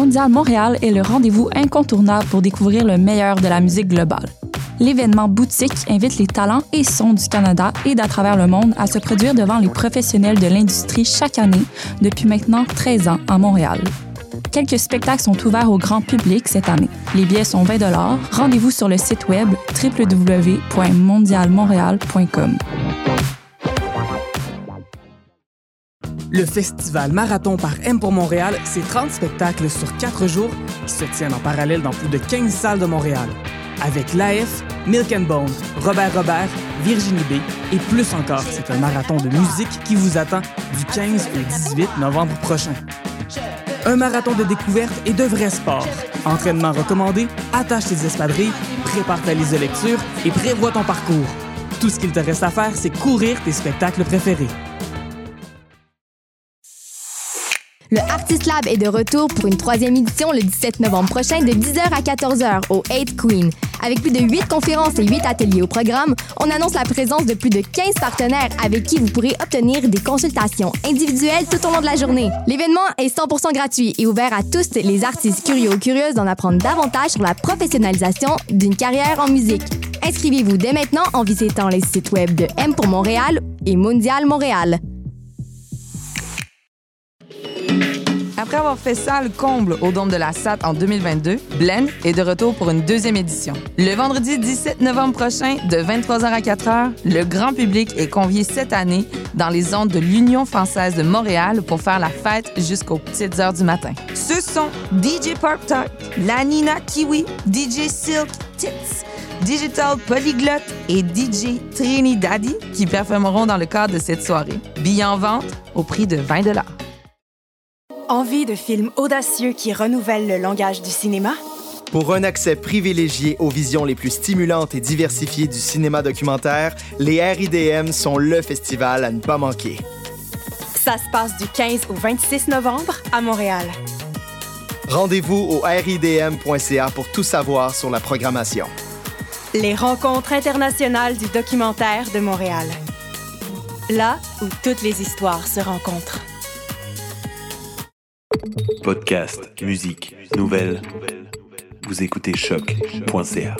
Mondial Montréal est le rendez-vous incontournable pour découvrir le meilleur de la musique globale. L'événement boutique invite les talents et sons du Canada et d'à travers le monde à se produire devant les professionnels de l'industrie chaque année depuis maintenant 13 ans à Montréal. Quelques spectacles sont ouverts au grand public cette année. Les billets sont 20 Rendez-vous sur le site web www.mondialmontréal.com. Le festival Marathon par M pour Montréal, c'est 30 spectacles sur 4 jours qui se tiennent en parallèle dans plus de 15 salles de Montréal. Avec l'AF, Milk and Bone, Robert Robert, Virginie B et plus encore. C'est un marathon de musique qui vous attend du 15 au 18 novembre prochain. Un marathon de découverte et de vrai sport. Entraînement recommandé, attache tes espadrilles, prépare ta liste de lecture et prévois ton parcours. Tout ce qu'il te reste à faire, c'est courir tes spectacles préférés. Le Artist Lab est de retour pour une troisième édition le 17 novembre prochain de 10h à 14h au 8 Queen. Avec plus de 8 conférences et 8 ateliers au programme, on annonce la présence de plus de 15 partenaires avec qui vous pourrez obtenir des consultations individuelles tout au long de la journée. L'événement est 100% gratuit et ouvert à tous les artistes curieux ou curieuses d'en apprendre davantage sur la professionnalisation d'une carrière en musique. Inscrivez-vous dès maintenant en visitant les sites web de M pour Montréal et Mondial Montréal. Après avoir fait ça le comble au Dôme de la SAT en 2022, Blend est de retour pour une deuxième édition. Le vendredi 17 novembre prochain, de 23h à 4h, le grand public est convié cette année dans les ondes de l'Union française de Montréal pour faire la fête jusqu'aux petites heures du matin. Ce sont DJ Park Talk, La Nina Kiwi, DJ Silk Tits, Digital Polyglot et DJ Trinidadi qui performeront dans le cadre de cette soirée. Billets en vente au prix de 20 Envie de films audacieux qui renouvellent le langage du cinéma? Pour un accès privilégié aux visions les plus stimulantes et diversifiées du cinéma documentaire, les RIDM sont le festival à ne pas manquer. Ça se passe du 15 au 26 novembre à Montréal. Rendez-vous au ridm.ca pour tout savoir sur la programmation. Les rencontres internationales du documentaire de Montréal. Là où toutes les histoires se rencontrent. Podcast, musique, nouvelles. Vous écoutez choc.ca.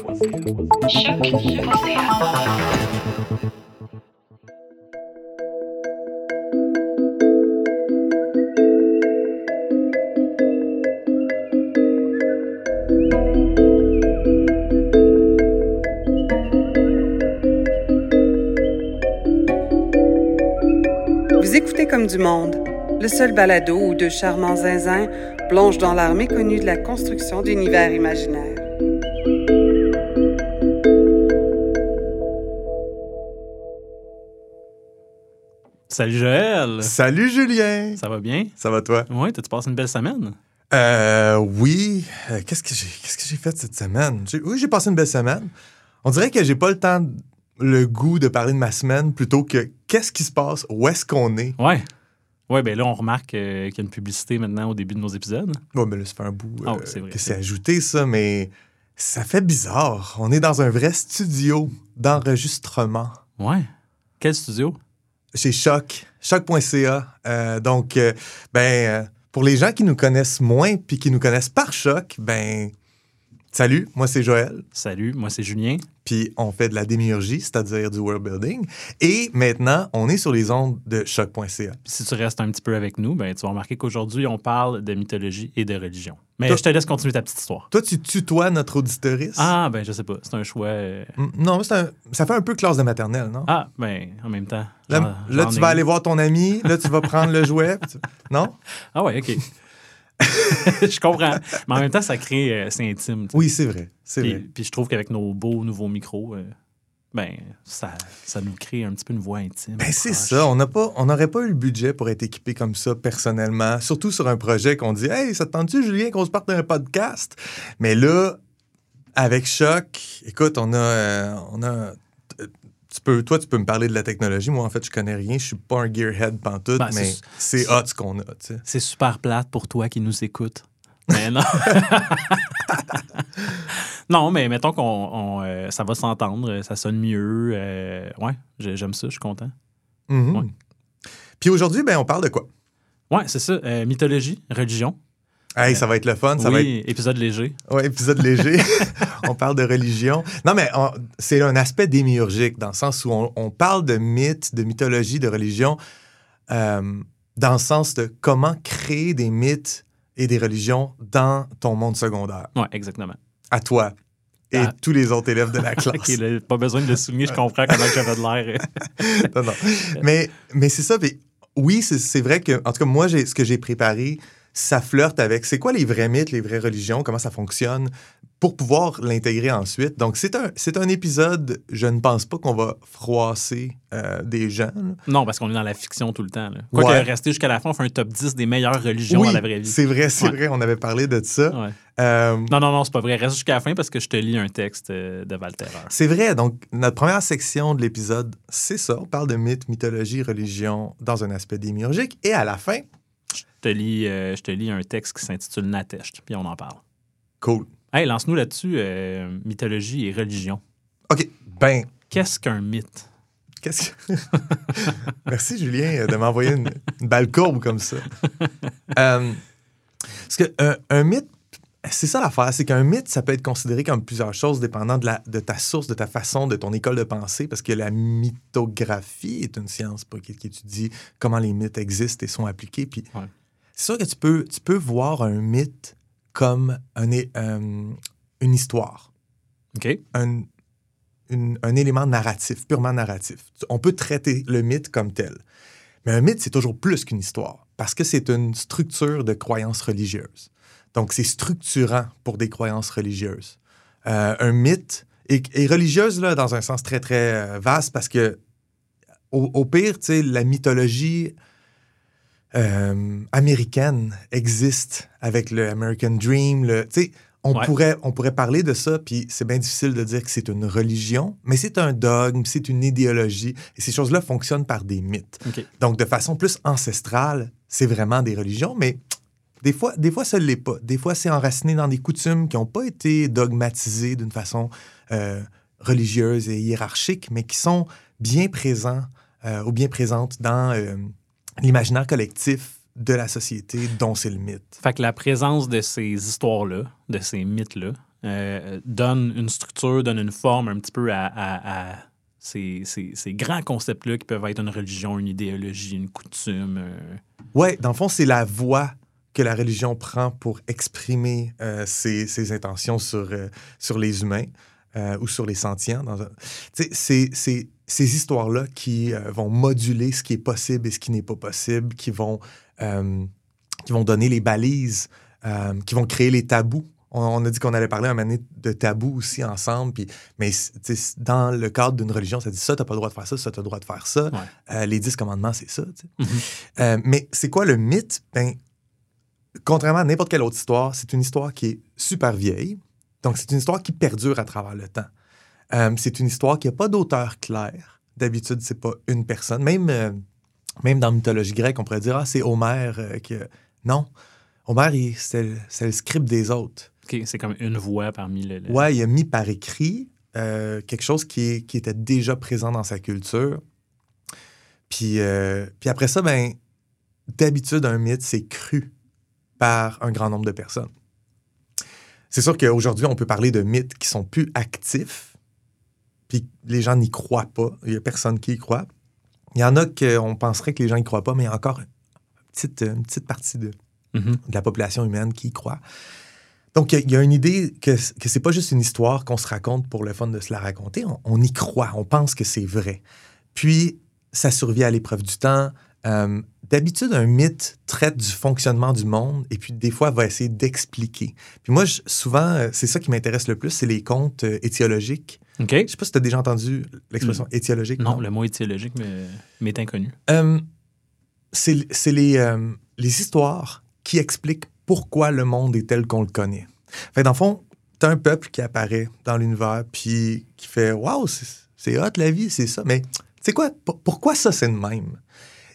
Vous écoutez comme du monde le seul balado où deux charmants zinzins plongent dans l'art méconnu de la construction d'univers imaginaires. Salut Joël! Salut Julien! Ça va bien? Ça va toi? Oui, t'as-tu passé une belle semaine? Euh, oui. Euh, qu'est-ce que j'ai qu'est-ce que j'ai fait cette semaine? Oui, j'ai passé une belle semaine. On dirait que j'ai pas le temps, le goût de parler de ma semaine plutôt que qu'est-ce qui se passe, où est-ce qu'on est? Ouais. Oui, bien là, on remarque euh, qu'il y a une publicité maintenant au début de nos épisodes. Oui, mais là, ça fait un bout Ah euh, oui, c'est vrai, que c'est ajouté, ça, mais ça fait bizarre. On est dans un vrai studio d'enregistrement Ouais. Quel studio? chez Choc, choc.ca. Euh, donc, euh, ben, euh, pour les gens qui nous connaissent moins puis qui nous connaissent par Choc, ben, salut, moi c'est Joël. Salut, moi c'est Julien. Puis on fait de la démiurgie, c'est-à-dire du world building. Et maintenant, on est sur les ondes de choc.ca. Si tu restes un petit peu avec nous, ben, tu vas remarquer qu'aujourd'hui, on parle de mythologie et de religion. Mais Toi- je te laisse continuer ta petite histoire. Toi, tu tutoies notre auditoriste? Ah, ben je sais pas. C'est un choix. euh, Mm, Non, mais un- ça fait un peu classe de maternelle, non? Ah, ben en même temps. là, tu ai vas aller voir ton ami, là, tu vas prendre le jouet. tu- Non? Ah, ouais, OK. je comprends. Mais en même temps, ça crée. euh, c'est intime. Oui, c'est vrai. C'est Puis, vrai. puis je trouve qu'avec nos beaux nouveaux micros, euh, ben, ça, ça nous crée un petit peu une voix intime. Ben, c'est ça. On n'aurait pas eu le budget pour être équipé comme ça personnellement. Surtout sur un projet qu'on dit, hey, ça te tente-tu, Julien, qu'on se parte un podcast? Mais là, avec Choc, écoute, on a, euh, on a, tu peux, toi, tu peux me parler de la technologie. Moi, en fait, je connais rien. Je suis pas un gearhead pantoute, Ben, mais c'est- hot ce qu'on a. C'est super plate pour toi qui nous écoute. Mais non. non, mais mettons qu'on on, euh, ça va s'entendre, ça sonne mieux. euh, ouais, j'ai- j'aime ça, je suis content. Mhm. Ouais. Puis aujourd'hui, ben, on parle de quoi? Ouais, c'est ça. euh, mythologie, religion. Hey, ça va être le fun. Ça oui, va être... épisode léger. Ouais, épisode léger. on parle de religion. Non, mais on- c'est un aspect démiurgique dans le sens où on, on parle de mythes, de mythologie, de religion, euh, dans le sens de comment créer des mythes et des religions dans ton monde secondaire, Oui, exactement. à toi et Ah. tous les autres élèves de la classe. Ok, là, pas besoin de le souligner, je comprends comment j'avais de l'air. Non, non. Mais, mais c'est ça. oui, c'est- vrai que, en tout cas, moi, ce que j'ai préparé, ça flirte avec c'est quoi les vrais mythes, les vraies religions, comment ça fonctionne, pour pouvoir l'intégrer ensuite? Donc, c'est un, c'est un épisode, je ne pense pas qu'on va froisser euh, des gens. là. non, parce qu'on est dans la fiction tout le temps. Là. Quoi Ouais. que rester jusqu'à la fin, on fait un top 10 des meilleures religions oui, dans la vraie vie. c'est vrai, c'est Ouais. vrai, on avait parlé de ça. Ouais. Euh, Non, non, non, c'est pas vrai. Reste jusqu'à la fin parce que je te lis un texte euh, de Valterreur. c'est vrai, donc notre première section de l'épisode, c'est ça. On parle de mythes, mythologie, religion dans un aspect démiurgique. Et à la fin, te lis, euh, je te lis un texte qui s'intitule Natest, puis on en parle. cool. Hey, lance-nous là-dessus euh, mythologie et religion. OK, ben, Qu'est-ce qu'un mythe? Qu'est-ce que. Merci, Julien, de m'envoyer une, une balle courbe comme ça. Euh, parce que un, un mythe, c'est ça l'affaire, c'est qu'un mythe, ça peut être considéré comme plusieurs choses dépendant de, la, de ta source, de ta façon, de ton école de pensée, parce que la mythographie est une science qui, qui étudie comment les mythes existent et sont appliqués. Puis Ouais. C'est sûr que tu peux, tu peux voir un mythe comme un, euh, une histoire OK? un, une- un élément narratif, purement narratif. On peut traiter le mythe comme tel. Mais un mythe, c'est toujours plus qu'une histoire, parce que c'est une structure de croyances religieuses. Donc, c'est structurant pour des croyances religieuses. Euh, un mythe est, est religieuse là, dans un sens très, très euh, vaste, parce que au, au pire, tu sais, la mythologie euh, américaine existe avec le American Dream. Le, on, Ouais. pourrait, on pourrait parler de ça, puis c'est bien difficile de dire que c'est une religion, mais c'est un dogme, c'est une idéologie, et ces choses-là fonctionnent par des mythes. Donc, de façon plus ancestrale, c'est vraiment des religions, mais des fois, des fois, ça ne l'est pas. Des fois, c'est enraciné dans des coutumes qui n'ont pas été dogmatisées d'une façon euh, religieuse et hiérarchique, mais qui sont bien présents euh, ou bien présentes dans l'imaginaire collectif de la société dont c'est le mythe. Fait que la présence de ces histoires-là, de ces mythes-là, euh, donne une structure, donne une forme un petit peu à, à- à ces, ces- ces grands concepts-là qui peuvent être une religion, une idéologie, une coutume. euh, Ouais, dans le fond, c'est la voix que la religion prend pour exprimer euh, ses, ses intentions sur, euh, sur les humains euh, ou sur les sentients. Dans C'est ces histoires-là qui euh, vont moduler ce qui est possible et ce qui n'est pas possible, qui vont, euh, qui vont donner les balises, euh, qui vont créer les tabous. On, on a dit qu'on allait parler un moment de tabous aussi ensemble, puis, mais dans le cadre d'une religion, ça dit ça, t'as pas le droit de faire ça, ça, t'as le droit de faire ça. Ouais. Les dix commandements, c'est ça. Mhm. Euh, mais c'est quoi le mythe? Ben, contrairement à n'importe quelle autre histoire, c'est une histoire qui est super vieille. Donc, c'est une histoire qui perdure à travers le temps. Euh, c'est une histoire qui n'a pas d'auteur clair. D'habitude, c'est pas une personne. Même, euh, même dans la mythologie grecque, on pourrait dire Ah, c'est Homère euh, qui. Non. Homère, c'est le, script des autres. OK, c'est comme une voix parmi le. le- Ouais, il a mis par écrit quelque chose qui, qui était déjà présent dans sa culture. Puis, puis après ça, ben, d'habitude, un mythe, c'est cru par un grand nombre de personnes. C'est sûr qu'aujourd'hui, on peut parler de mythes qui sont plus actifs, puis les gens n'y croient pas. Il n'y a personne qui y croit. Il y en a qu'on penserait que les gens n'y croient pas, mais il y a encore une petite, une petite partie de, Mhm. de la population humaine qui y croit. Donc, il y a- il y, a une idée que, que c'est pas juste une histoire qu'on se raconte pour le fun de se la raconter. On, on y croit, on pense que c'est vrai. Puis, ça survit à l'épreuve du temps. Euh, D'habitude, un mythe traite du fonctionnement du monde et puis des fois va essayer d'expliquer. Puis moi, je- souvent, euh, c'est ça qui m'intéresse le plus, c'est les contes euh, étiologiques. OK. Je sais pas si tu as déjà entendu l'expression étiologique. Non, le mot étiologique mais- m'est inconnu. Euh, c'est les, euh, les histoires qui expliquent pourquoi le monde est tel qu'on le connaît. Fait dans le fond, t'as un peuple qui apparaît dans l'univers puis qui fait Waouh, c'est hot la vie, c'est ça. Mais tu sais quoi, P- pourquoi ça c'est le même?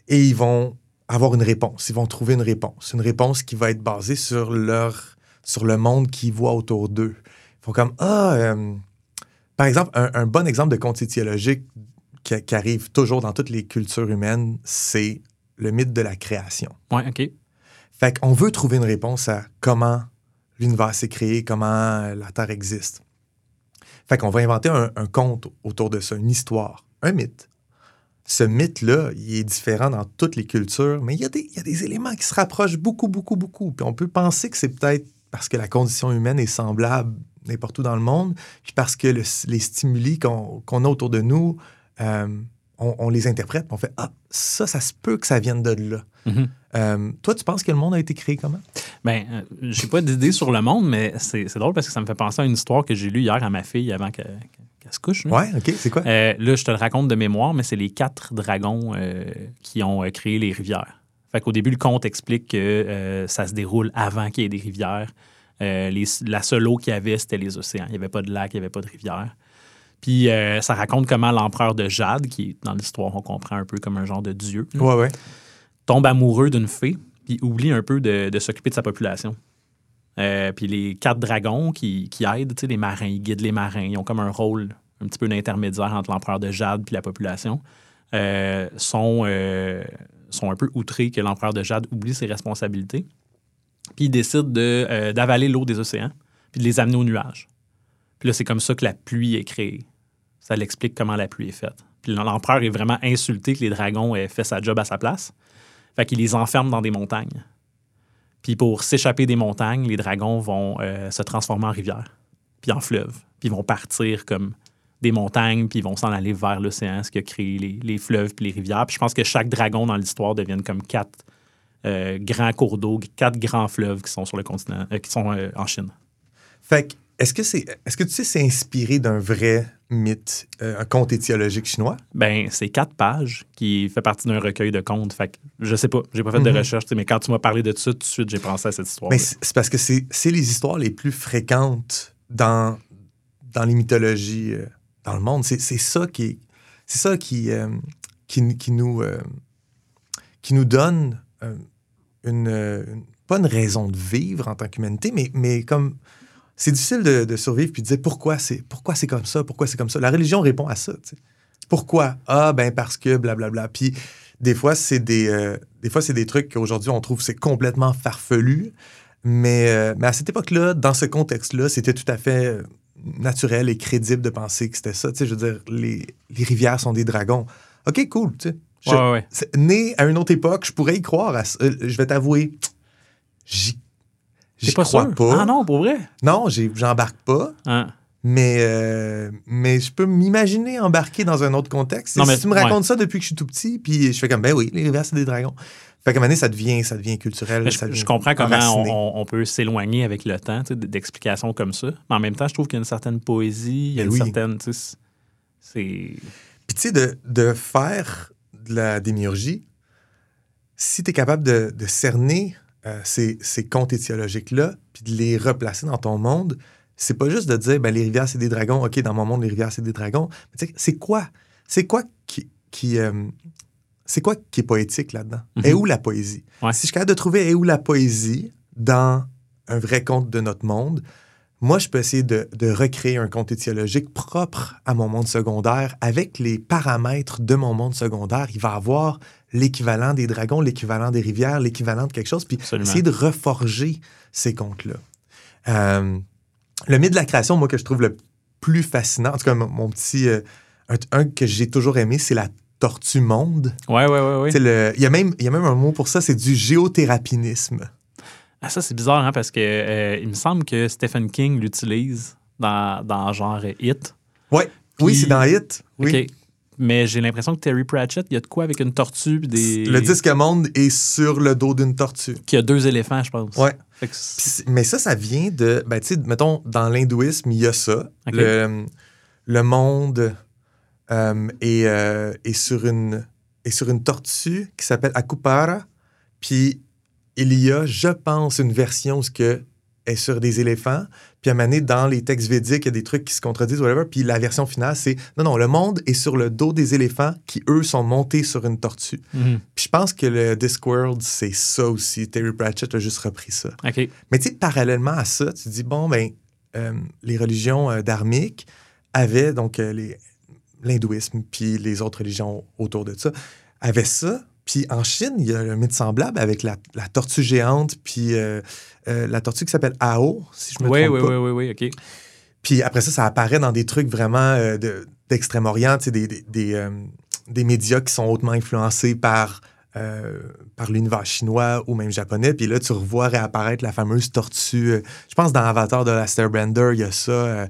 Et ils vont avoir une réponse, ils vont trouver une réponse. Une réponse qui va être basée sur leur sur le monde qu'ils voient autour d'eux. Ils font comme Ah, euh, par exemple, un, un bon exemple de conte étiologique qui, qui arrive toujours dans toutes les cultures humaines, c'est le mythe de la création. Ouais, OK. Fait qu'on veut trouver une réponse à comment l'univers s'est créé, comment la Terre existe. Fait qu'on va inventer un, un conte autour de ça, une histoire, un mythe. Ce mythe-là, il est différent dans toutes les cultures, mais il y, a des, il y a des éléments qui se rapprochent beaucoup, beaucoup, beaucoup. Puis on peut penser que c'est peut-être parce que la condition humaine est semblable n'importe où dans le monde, puis parce que le- les stimuli qu'on a autour de nous, euh, on, on les interprète, puis on fait Ah, ça, ça se peut que ça vienne de là. Mhm. Euh, toi, tu penses que le monde a été créé comment? Ben, euh, j'ai pas d'idée sur le monde, mais c'est drôle parce que ça me fait penser à une histoire que j'ai lue hier à ma fille avant que- qu'elle couche. là. Ouais, OK, c'est quoi? Euh, là, je te le raconte de mémoire, mais c'est les quatre dragons euh, qui ont euh, créé les rivières. Fait qu'au début, le conte explique que ça se déroule avant qu'il y ait des rivières. Les- la seule eau qu'il y avait, c'était les océans. Il n'y avait pas de lac, il n'y avait pas de rivière. Puis ça raconte comment l'empereur de Jade, qui dans l'histoire, on comprend un peu comme un genre de dieu, là, Ouais, ouais. tombe amoureux d'une fée, puis oublie un peu de, de s'occuper de sa population. Euh, puis les quatre dragons qui, aident, les marins, ils guident les marins, ils ont comme un rôle un petit peu d'intermédiaire entre l'empereur de Jade puis la population, euh, sont, euh, sont un peu outrés que l'empereur de Jade oublie ses responsabilités. Puis ils décident de, d'avaler l'eau des océans, puis de les amener aux nuages. Puis là, c'est comme ça que la pluie est créée. Ça l'explique comment la pluie est faite. Puis l'empereur est vraiment insulté que les dragons aient fait sa job à sa place. Fait qu'il les enferme dans des montagnes. Puis pour s'échapper des montagnes, les dragons vont euh, se transformer en rivière, puis en fleuve. Puis ils vont partir comme des montagnes, puis ils vont s'en aller vers l'océan, ce qui a créé les, fleuves puis les rivières. Puis je pense que chaque dragon dans l'histoire deviennent comme quatre euh, grands cours d'eau, quatre grands fleuves qui sont sur le continent, euh, qui sont en Chine. Fait que, est-ce que c'est, est-ce que tu sais, c'est inspiré d'un vrai mythe, euh, un conte étiologique chinois? Ben, c'est quatre pages qui fait partie d'un recueil de contes. Fait que je sais pas, j'ai pas fait de Mhm. recherche, mais quand tu m'as parlé de ça, tout de suite, j'ai pensé à cette histoire. Mais c'est parce que c'est, c'est les histoires les plus fréquentes dans, dans les mythologies euh, dans le monde. C'est, ça qui, c'est ça qui, euh, qui, qui nous, qui nous donne une, une- pas une raison de vivre en tant qu'humanité, mais, mais comme c'est difficile de, de survivre puis de dire pourquoi c'est pourquoi c'est comme ça, pourquoi c'est comme ça. La religion répond à ça. Pourquoi? Ah ben parce que blablabla. Puis des fois c'est des euh, des fois c'est des trucs qu'aujourd'hui on trouve c'est complètement farfelu, mais euh, mais à cette époque-là, dans ce contexte-là, c'était tout à fait euh, naturel et crédible de penser que c'était ça. Tu sais, je veux dire, les, les rivières sont des dragons. Ok, cool. Je- Ouais, ouais, Né à une autre époque, je pourrais y croire. à. Euh, je vais t'avouer, j'y j'y pas crois sûr? pas. Ah non, pour vrai? Non, j'embarque pas. Hein. Mais, euh, mais je peux m'imaginer embarquer dans un autre contexte. Non, si mais- tu me racontes ça depuis que je suis tout petit, puis je fais comme, ben oui, les rivières, c'est des dragons. Fait qu'à un moment donné, ça devient, ça devient culturel. Ça je, devient je comprends comment on, peut s'éloigner avec le temps tu sais, d'explications comme ça. Mais en même temps, je trouve qu'il y a une certaine poésie, il y a Ben une oui. certaine. tu sais, C'est. Puis tu sais, de, de faire de la démiurgie, si tu es capable de, de cerner euh, ces, ces contes étiologiques-là, puis de les replacer dans ton monde, c'est pas juste de dire, ben, les rivières, c'est des dragons. OK, dans mon monde, les rivières, c'est des dragons. Mais c'est quoi? C'est quoi qui... qui euh, c'est quoi qui est poétique là-dedans? Mhm. Et où la poésie? Ouais. Si je suis capable de trouver et où la poésie dans un vrai conte de notre monde, moi, je peux essayer de, de recréer un conte étiologique propre à mon monde secondaire avec les paramètres de mon monde secondaire. Il va avoir l'équivalent des dragons, l'équivalent des rivières, l'équivalent de quelque chose, puis Absolument. essayer de reforger ces contes-là. Euh, le mythe de la création, moi, que je trouve le plus fascinant, en tout cas, mon, mon petit... euh, un, un que j'ai toujours aimé, c'est la tortue monde. Ouais, ouais, ouais, ouais. Le- Il y, a même- il y a même un mot pour ça, c'est du géothérapinisme. Ah, ça, c'est bizarre, hein, parce que euh, il me semble que Stephen King l'utilise dans, dans genre Hit. Ouais. Oui, c'est dans Hit. Oui. Mais j'ai l'impression que Terry Pratchett, il y a de quoi avec une tortue des. Le disque monde est sur le dos d'une tortue. Qui a deux éléphants, je pense. Ouais. Mais ça, ça vient de. Ben, tu sais, mettons, dans l'hindouisme, il y a ça. Le, le monde euh, est, euh, est sur une, est sur une tortue qui s'appelle Akupara. Puis il y a, je pense, une version ce que est sur des éléphants. Puis à un moment donné, dans les textes védiques, il y a des trucs qui se contredisent, whatever. Puis la version finale, c'est non, non, le monde est sur le dos des éléphants qui, eux, sont montés sur une tortue. Mhm. Puis je pense que le Discworld, c'est ça aussi. Terry Pratchett a juste repris ça. Mais tu sais, parallèlement à ça, tu dis, bon, ben, euh, les religions euh, dharmiques avaient, donc, euh, les- l'hindouisme, puis les autres religions autour de ça, avaient ça, Puis en Chine, il y a un mythe semblable avec la, la tortue géante, puis euh, euh, la tortue qui s'appelle Ao, si je me Oui, trompe oui, pas. oui, oui, oui, OK. Puis après ça, ça apparaît dans des trucs vraiment euh, de- d'Extrême-Orient, des, des, des, des médias qui sont hautement influencés par, par l'univers chinois ou même japonais. Puis là, tu revois réapparaître la fameuse tortue. je pense dans Avatar de la Starbrander, il y a ça.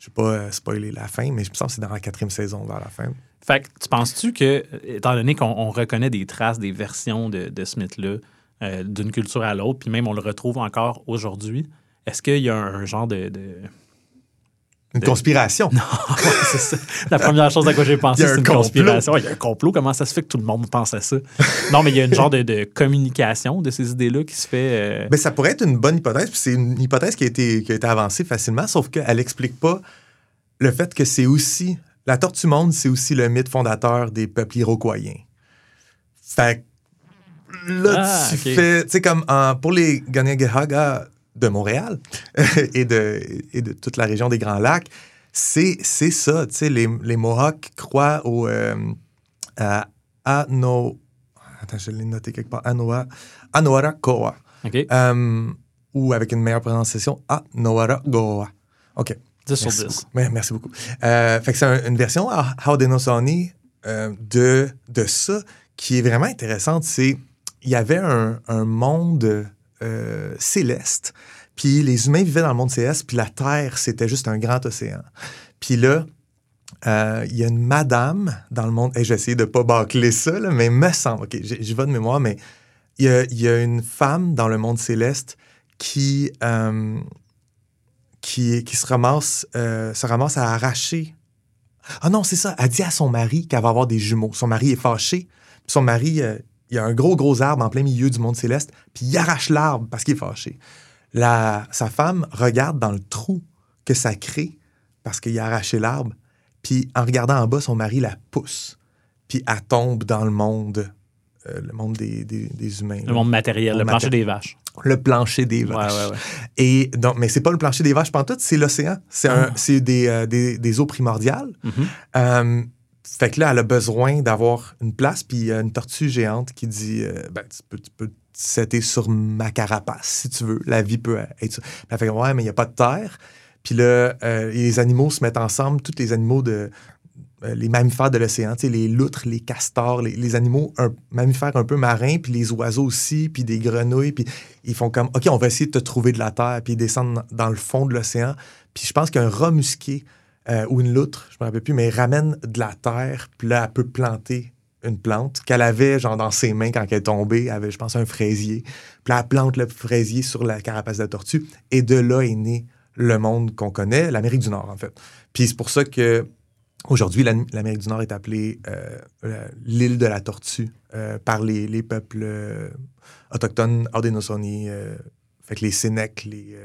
je ne vais pas spoiler la fin, mais je pense que c'est dans la quatrième saison vers la fin. Fait que tu penses-tu que, étant donné qu'on on reconnaît des traces, des versions de, de ce mythe-là, euh, d'une culture à l'autre, puis même on le retrouve encore aujourd'hui, est-ce qu'il y a un, un genre de. de- Une De- conspiration. Ouais, c'est ça. La première chose à quoi j'ai pensé, c'est un une complot. conspiration. Il y a un complot. Comment ça se fait que tout le monde pense à ça? Non, mais il y a une genre de, de communication de ces idées-là qui se fait. euh, Ben, ça pourrait être une bonne hypothèse, puis c'est une hypothèse qui a été, qui a été avancée facilement, sauf qu'elle n'explique pas le fait que c'est aussi. La tortue monde, c'est aussi le mythe fondateur des peuples iroquoiens. Fait que là, Ah, tu fais. Tu sais, comme en- pour les Ganegahaga de Montréal et, de, et de toute la région des Grands Lacs, c'est c'est ça. Tu sais, les, les Mohawks croient au. Euh, à Ano. Attends, je l'ai noté quelque part. Anoa, Anoara Koa. OK. Euh, ou avec une meilleure prononciation, Ah, Noara Goa. OK. 10 sur Merci 10. beaucoup. Ouais, merci beaucoup. Euh, fait que c'est un- une version à Haudenosaunee euh, de, de ça qui est vraiment intéressante. C'est il y avait un, un monde euh, céleste, puis les humains vivaient dans le monde céleste, puis la Terre, c'était juste un grand océan. Puis là, euh, il y a une madame dans le monde, et je vais essayer de ne pas bâcler ça, là, mais me semble, OK, j'ai pas de mémoire, mais il y y a une femme dans le monde céleste qui, euh, qui, qui se, ramasse, euh, se ramasse à arracher. Ah non, c'est ça. Elle dit à son mari qu'elle va avoir des jumeaux. Son mari est fâché. Puis son mari, euh, il y a un gros, gros arbre en plein milieu du monde céleste, puis il arrache l'arbre parce qu'il est fâché. La, sa femme regarde dans le trou que ça crée parce qu'il a arraché l'arbre, puis en regardant en bas, son mari la pousse, puis elle tombe dans le monde, euh, le monde des, des- des humains. Le là. monde matériel, le plancher matériel. des vaches. Le plancher des vaches. ouais, ouais. Et donc, mais c'est pas le plancher des vaches pantoute, c'est l'océan. C'est Ah. des, euh, des, des eaux primordiales. Mhm. Euh, fait que là, elle a besoin d'avoir une place, puis il y a une tortue géante qui dit euh, ben, tu peux, tu peux setter sur ma carapace si tu veux. La vie peut être elle fait ouais, mais il n'y a pas de terre. Puis là, les animaux se mettent ensemble, tous les animaux de. Euh, les mammifères de l'océan, les loutres, les castors, les, animaux un, mammifères un peu marins, puis les oiseaux aussi, puis des grenouilles, puis ils font comme, OK, on va essayer de te trouver de la terre, puis ils descendent dans le fond de l'océan. Puis je pense qu'un rat musqué euh, ou une loutre, je me rappelle plus, mais ramène de la terre, puis là, elle peut planter une plante qu'elle avait, genre, dans ses mains quand elle est tombée. Elle avait, je pense, un fraisier. Puis là, elle plante le fraisier sur la carapace de la tortue. Et de là est né le monde qu'on connaît, l'Amérique du Nord, en fait. Puis c'est pour ça que Aujourd'hui, l'Am- l'Amérique du Nord est appelée euh, l'île de la tortue euh, par les, les peuples euh, autochtones Haudenosaunee, fait que les Sénèques, les...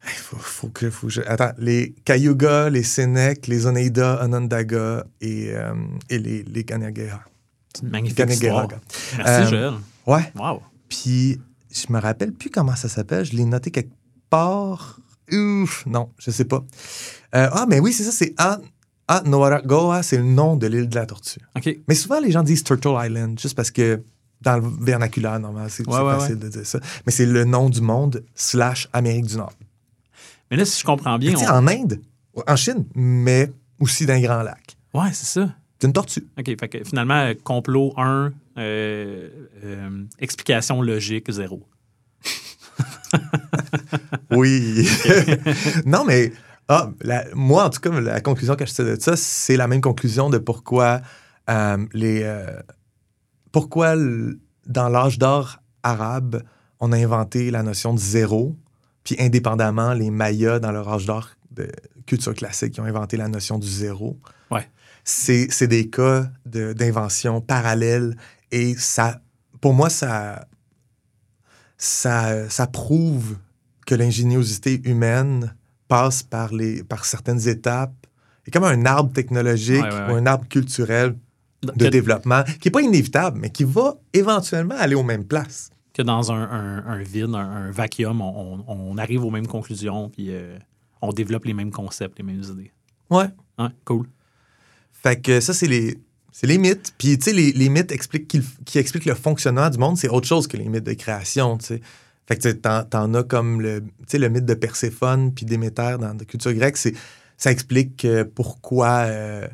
faut, faut que, faut que je- Attends, les Cayuga, les Sénèques, les Oneida, Onondaga et, et les, les. C'est une magnifique histoire. Merci, Joël. Ouais. Wow. Puis, je me rappelle plus comment ça s'appelle. Je l'ai noté quelque part. Ouf, non, je sais pas. Euh, ah, mais oui, c'est ça, c'est A- A- Noaragoa, c'est le nom de l'île de la tortue. OK. Mais souvent, les gens disent Turtle Island, juste parce que dans le vernaculaire, normalement, c'est Ouais, c'est ouais, facile de dire ça. Mais c'est le nom du monde slash Amérique du Nord. Mais là, si je comprends bien. On- En Inde, en Chine, mais aussi dans les Grands Lacs. Ouais, c'est ça. C'est une tortue. OK. Fait que finalement, complot 1, euh, euh, explication logique 0. Oui. non, mais ah, la- moi, en tout cas, la conclusion que je tire de ça, c'est la même conclusion de pourquoi euh, les. euh, pourquoi dans l'âge d'or arabe, on a inventé la notion de zéro, puis indépendamment, les Mayas, dans leur âge d'or de culture classique, qui ont inventé la notion du zéro. Ouais. C'est c'est des cas de- d'invention parallèle et ça, pour moi, ça, ça, ça prouve que l'ingéniosité humaine passe par, les, par certaines étapes. C'est comme un arbre technologique Ouais, ouais, ouais. ou un arbre culturel de Que- développement qui n'est pas inévitable, mais qui va éventuellement aller aux mêmes places. que dans un, un- un vide, un, un vacuum, on, on- arrive aux mêmes conclusions, puis euh, on développe les mêmes concepts, les mêmes idées. Ouais. Cool. Fait que ça, c'est les, C'est les mythes. Puis, tu sais, les, les mythes expliquent qui expliquent le fonctionnement du monde, c'est autre chose que les mythes de création, tu sais. Fait que t'en, t'en as comme le, le mythe de Perséphone puis Déméter dans la culture grecque, c'est, ça explique pourquoi, euh,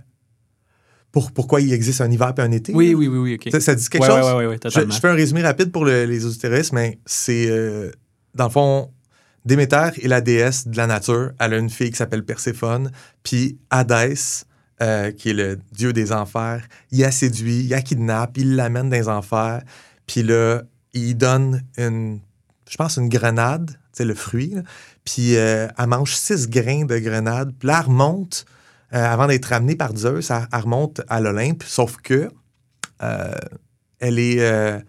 pour, pourquoi il existe un hiver et un été. Oui, là. oui, oui, oui, OK. Ça, ça dit quelque Ouais, chose? ouais, ouais, ouais, je, fais un résumé rapide pour le- les auditeurs, mais c'est, euh, dans le fond, Déméter est la déesse de la nature. Elle a une fille qui s'appelle Perséphone. Puis Hadès, euh, qui est le dieu des enfers, il la séduit, il la kidnappe, il l'amène dans les enfers. Puis là, il donne une, je pense, une grenade, sais, le fruit. là. Puis euh, elle mange six grains de grenade. Puis là, elle remonte, euh, avant d'être ramenée par Zeus, elle, elle remonte à l'Olympe. Sauf que euh, elle est, elle,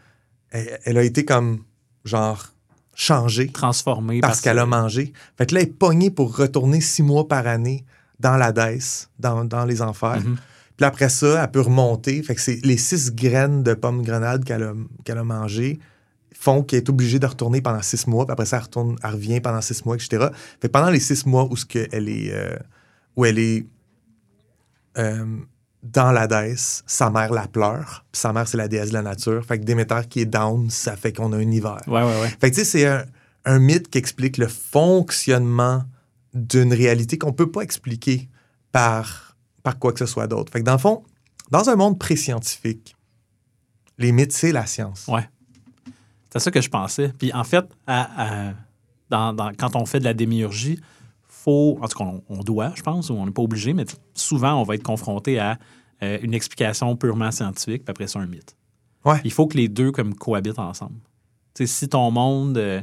elle a été comme, genre, changée Transformé parce qu'elle a mangé. Fait que là, elle est pognée pour retourner six mois par année dans l'Hadès, dans, dans les enfers. Mhm. Puis après ça, elle peut remonter. Fait que c'est les six graines de pommes grenades qu'elle a, qu'elle a mangées font qu'elle est obligée de retourner pendant six mois. Puis après ça, elle, retourne, elle revient pendant six mois, etc. Fait que pendant les six mois où, ce que elle est, euh, où elle est euh, dans l'Hadès, sa mère la pleure. Puis sa mère, c'est la déesse de la nature. Fait que Déméter qui est down, ça fait qu'on a un hiver. Ouais, ouais, ouais. Fait que tu sais, c'est un, un mythe qui explique le fonctionnement d'une réalité qu'on peut pas expliquer par, par quoi que ce soit d'autre. Fait que dans le fond, dans un monde pré-scientifique, les mythes, c'est la science. Ouais. C'est ça que je pensais. Puis en fait, à- à- dans- dans- quand on fait de la démiurgie, faut, en tout cas, on, on doit, je pense, ou on n'est pas obligé, mais souvent, on va être confronté à euh, une explication purement scientifique, puis après ça, un mythe. Ouais. Il faut que les deux comme cohabitent ensemble. Tu sais, si ton monde, euh,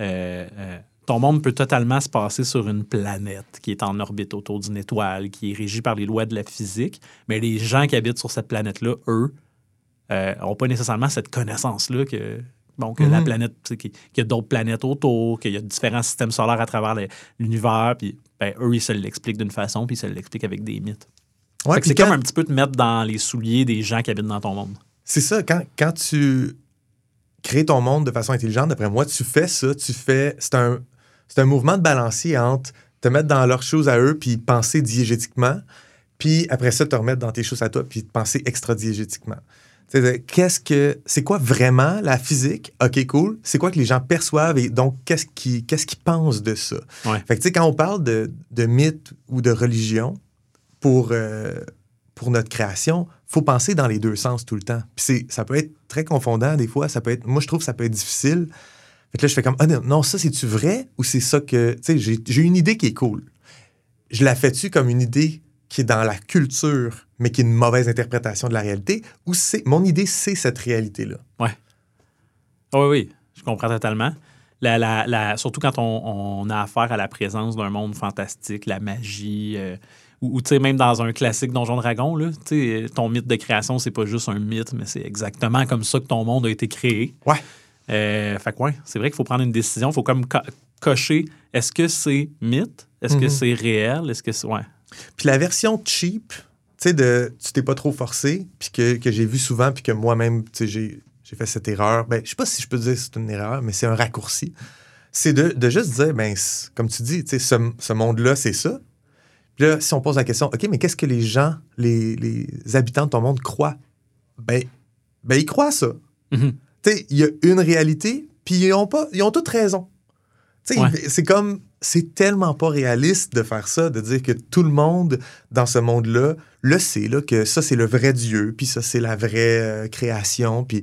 euh, ton monde peut totalement se passer sur une planète qui est en orbite autour d'une étoile, qui est régie par les lois de la physique, mais les gens qui habitent sur cette planète-là, eux, n'ont pas nécessairement cette connaissance-là que, bon, que la Mhm. planète, qu'il y a d'autres planètes autour, qu'il y a différents systèmes solaires à travers l'univers, puis ben, eux, ils se l'expliquent d'une façon, puis ils se l'expliquent avec des mythes. Ouais, c'est comme un petit peu te mettre dans les souliers des gens qui habitent dans ton monde. C'est ça, quand, quand tu crées ton monde de façon intelligente, d'après moi, tu fais ça, tu fais. C'est un, c'est un mouvement de balancier entre te mettre dans leurs choses à eux, puis penser diégétiquement, puis après ça, te remettre dans tes choses à toi, puis penser extra-diégétiquement. Tu Qu'est-ce que. C'est quoi vraiment la physique? OK, cool. C'est quoi que les gens perçoivent et donc qu'est-ce qu'ils qu'est-ce qu'ils pensent de ça? Ouais. Fait que, tu sais, quand on parle de, de mythe ou de religion pour, euh, pour notre création, faut penser dans les deux sens tout le temps. Puis c'est- ça peut être très confondant des fois. Ça peut être, moi, je trouve que ça peut être difficile. Fait que là, je fais comme, ah non, non, ça, c'est-tu vrai ou c'est ça que. Tu sais, j'ai j'ai une idée qui est cool. Je la fais-tu comme une idée qui est dans la culture, mais qui est une mauvaise interprétation de la réalité ou c'est mon idée, c'est cette réalité-là? Oui, oui, je comprends totalement. La, la- la- surtout quand on, on a affaire à la présence d'un monde fantastique, la magie, euh, ou, ou, tu sais, même dans un classique Donjon Dragon, là, tu sais, ton mythe de création, c'est pas juste un mythe, mais c'est exactement comme ça que ton monde a été créé. Ouais. Euh, fait que ouais, c'est vrai qu'il faut prendre une décision. Il faut comme co- cocher est-ce que c'est mythe? Est-ce que Mhm. c'est réel? Est-ce que c'est. Ouais. Puis la version cheap, sais, de tu t'es pas trop forcé, puis que, que j'ai vu souvent, puis que moi-même, tu sais, j'ai, j'ai fait cette erreur. Ben, je sais pas si je peux dire que c'est une erreur, mais c'est un raccourci. C'est de, de juste dire, ben, comme tu dis, tu sais, ce, ce monde-là, c'est ça. Puis là, si on pose la question, OK, mais qu'est-ce que les gens, les, les habitants de ton monde croient? Ben, ben ils croient ça. Mhm. Tu sais, il y a une réalité, puis ils ont, pas, ils ont toutes raison. Tu sais, Ouais. c'est comme, c'est tellement pas réaliste de faire ça, de dire que tout le monde dans ce monde-là le sait, que ça, c'est le vrai Dieu, puis ça, c'est la vraie euh, création, puis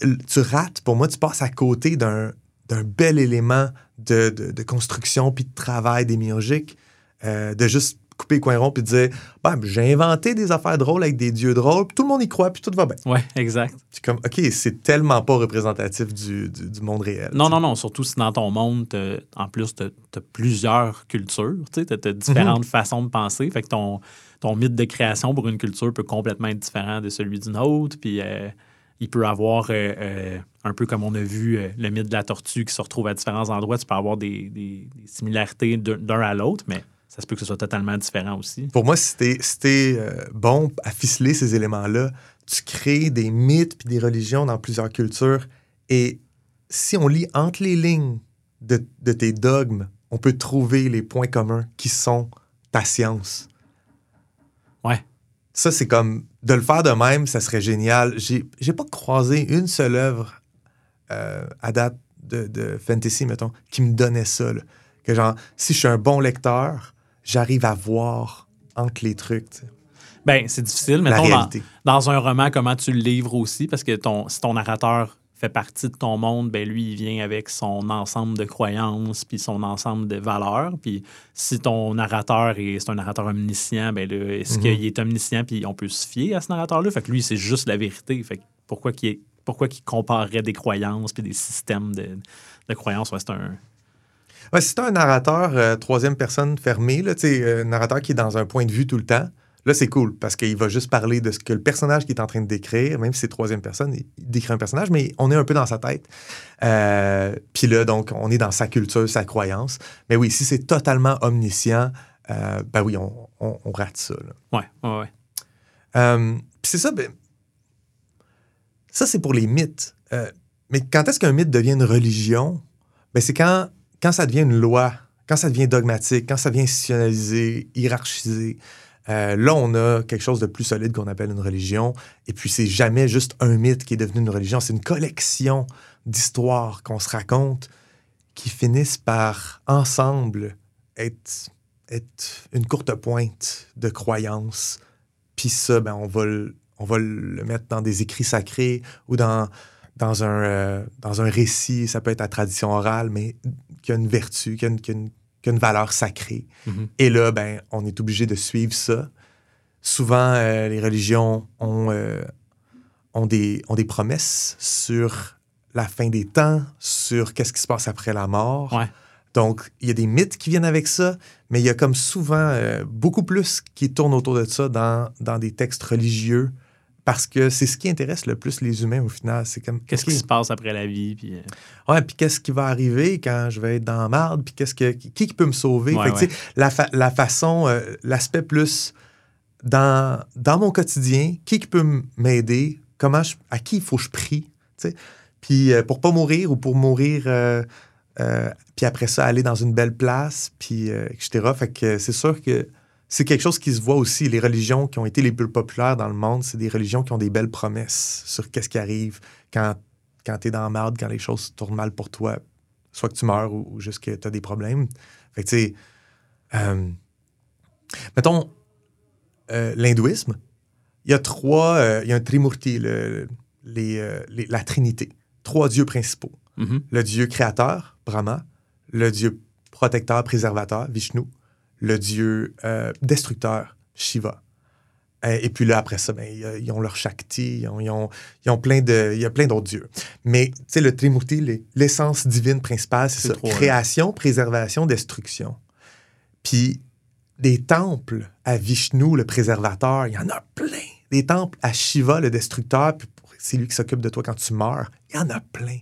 tu rates, pour moi, tu passes à côté d'un d'un bel élément de, de- de construction puis de travail démiurgique, euh, de juste couper les coins ronds puis dire ben, j'ai inventé des affaires drôles avec des dieux drôles, puis tout le monde y croit, puis tout va bien. Ouais, exact. C'est comme, OK, c'est tellement pas représentatif du, du- du monde réel. Non, non, non. Surtout si dans ton monde, en plus, tu as, plusieurs cultures. Tu as, différentes façons de penser. Fait que ton, ton mythe de création pour une culture peut complètement être différent de celui d'une autre. Puis euh, il peut avoir, euh, euh, un peu comme on a vu euh, le mythe de la tortue qui se retrouve à différents endroits, tu peux avoir des, des- des similarités d'un à l'autre, mais ça se peut que ce soit totalement différent aussi. Pour moi, si t'es si euh, bon à ficeler ces éléments-là, tu crées des mythes puis des religions dans plusieurs cultures. Et si on lit entre les lignes de, de tes dogmes, on peut trouver les points communs qui sont ta science. Ouais. ça, c'est comme de le faire de même, ça serait génial. J'ai j'ai pas croisé une seule œuvre euh, à date de, de fantasy, mettons, qui me donnait ça. là. Que genre, si je suis un bon lecteur, j'arrive à voir entre les trucs. Ben, c'est difficile. Mettons, dans, un roman, comment tu le livres aussi, parce que ton, si ton narrateur fait partie de ton monde, ben lui, il vient avec son ensemble de croyances, puis son ensemble de valeurs. Puis si ton narrateur est, un narrateur omniscient, ben est-ce Mhm. qu'il est omniscient, puis on peut se fier à ce narrateur-là? Fait que lui, c'est juste la vérité. Fait que pourquoi qu'il pourquoi qu'il comparerait des croyances puis des systèmes de, de croyances? Ouais, c'est un... Ouais, si t'as un narrateur euh, troisième personne fermé, là, tu euh, un narrateur qui est dans un point de vue tout le temps, là, c'est cool parce qu'il va juste parler de ce que le personnage qui est en train de décrire, même si c'est troisième personne, il décrit un personnage, mais on est un peu dans sa tête. Euh, Puis là, donc, on est dans sa culture, sa croyance. Mais oui, si c'est totalement omniscient, euh, ben oui, on, on- on rate ça. là. Ouais, ouais, ouais. Euh, Puis c'est ça, ben, ça c'est pour les mythes. Mais quand est-ce qu'un mythe devient une religion? Ben, c'est quand, quand ça devient une loi, quand ça devient dogmatique, quand ça devient institutionnalisé, hiérarchisé. Euh, là, on a quelque chose de plus solide qu'on appelle une religion. Et puis, c'est jamais juste un mythe qui est devenu une religion. C'est une collection d'histoires qu'on se raconte qui finissent par, ensemble, être, être une courte pointe de croyance. Puis ça, ben, on, va le, on va le mettre dans des écrits sacrés ou dans, dans, un, euh, dans un récit. Ça peut être la tradition orale, mais qui a une vertu, qui a une, qui a une- qui a une valeur sacrée. Mhm. Et là, ben, on est obligé de suivre ça. Souvent, euh, les religions ont, euh, ont, des, ont des promesses sur la fin des temps, sur qu'est-ce qui se passe après la mort. Ouais. Donc, il y a des mythes qui viennent avec ça, mais il y a comme souvent euh, beaucoup plus qui tourne autour de ça dans, dans des textes religieux, parce que c'est ce qui intéresse le plus les humains au final. C'est comme Qu'est-ce qui se passe après la vie? Puis, euh, Ouais, puis qu'est-ce qui va arriver quand je vais être dans marde, puis qu'est-ce que qui, qui peut me sauver? Ouais, Fait que, tu sais, la, fa- la façon, euh, l'aspect plus dans, dans mon quotidien, qui, qui peut m'aider, comment je- à qui il faut que je prie, tu sais? Puis euh, pour pas mourir ou pour mourir, euh, puis après ça aller dans une belle place, puis etc. Fait que c'est sûr que c'est quelque chose qui se voit aussi. Les religions qui ont été les plus populaires dans le monde, c'est des religions qui ont des belles promesses sur qu'est-ce qui arrive quand, quand tu es dans la merde, quand les choses tournent mal pour toi, soit que tu meurs ou, ou juste que tu as des problèmes. Fait que, tu sais, euh, mettons, euh, l'hindouisme, il y a trois, euh, il y a un trimurti, le- les, les- la trinité, trois dieux principaux. mhm. Le dieu créateur, Brahma, le dieu protecteur, préservateur, Vishnu, le dieu euh, destructeur, Shiva. Euh, Et puis là, après ça, ben, ils ont leur Shakti, ils ont, ils ont- ils ont plein de, il y a plein d'autres dieux. Mais, tu sais, le Trimurti, les- l'essence divine principale, c'est ça. là. Création, préservation, destruction. Puis, des temples à Vishnu, le préservateur, il y en a plein. Des temples à Shiva, le destructeur, puis c'est lui qui s'occupe de toi quand tu meurs. Il y en a plein.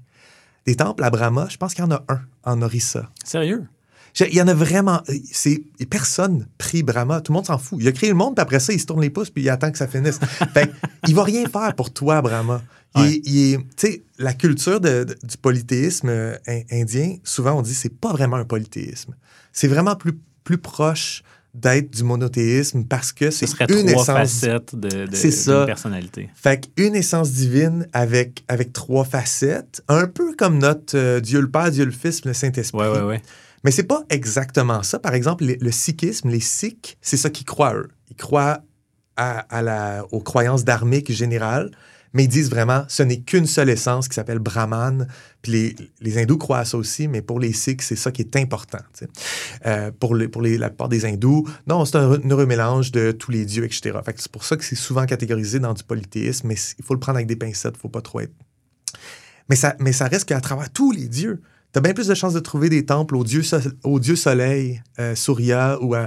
Des temples à Brahma, je pense qu'il y en a un en Orissa. Sérieux? Il y en a vraiment. C'est personne prie Brahma. Tout le monde s'en fout. Il a créé le monde, puis après ça, il se tourne les pouces, puis il attend que ça finisse. fait il va rien faire pour toi, Brahma. Il Ouais. est- la culture de- de- du polythéisme euh, in- indien, souvent on dit c'est pas vraiment un polythéisme. C'est vraiment plus, plus proche d'être du monothéisme parce que Ce c'est une trois essence facettes de, ça. personnalité. fait qu'une essence divine avec, avec trois facettes, un peu comme notre euh, Dieu le Père, Dieu le Fils, le Saint-Esprit. Ouais, ouais. Mais c'est pas exactement ça. Par exemple, le sikhisme, les sikhs, c'est ça qu'ils croient, eux. Ils croient aux croyances dharmiques générales, mais ils disent vraiment, ce n'est qu'une seule essence qui s'appelle Brahman. Puis les, hindous croient à ça aussi, mais pour les sikhs, c'est ça qui est important. Euh, pour la plupart des hindous, non, c'est un un remélange de tous les dieux, etc. C'est pour ça que c'est souvent catégorisé dans du polythéisme, mais il faut le prendre avec des pincettes, il faut pas trop être mais ça, mais ça reste qu'à travers tous les dieux, tu as bien plus de chances de trouver des temples au dieu, so- au dieu soleil, euh, Surya, ou à,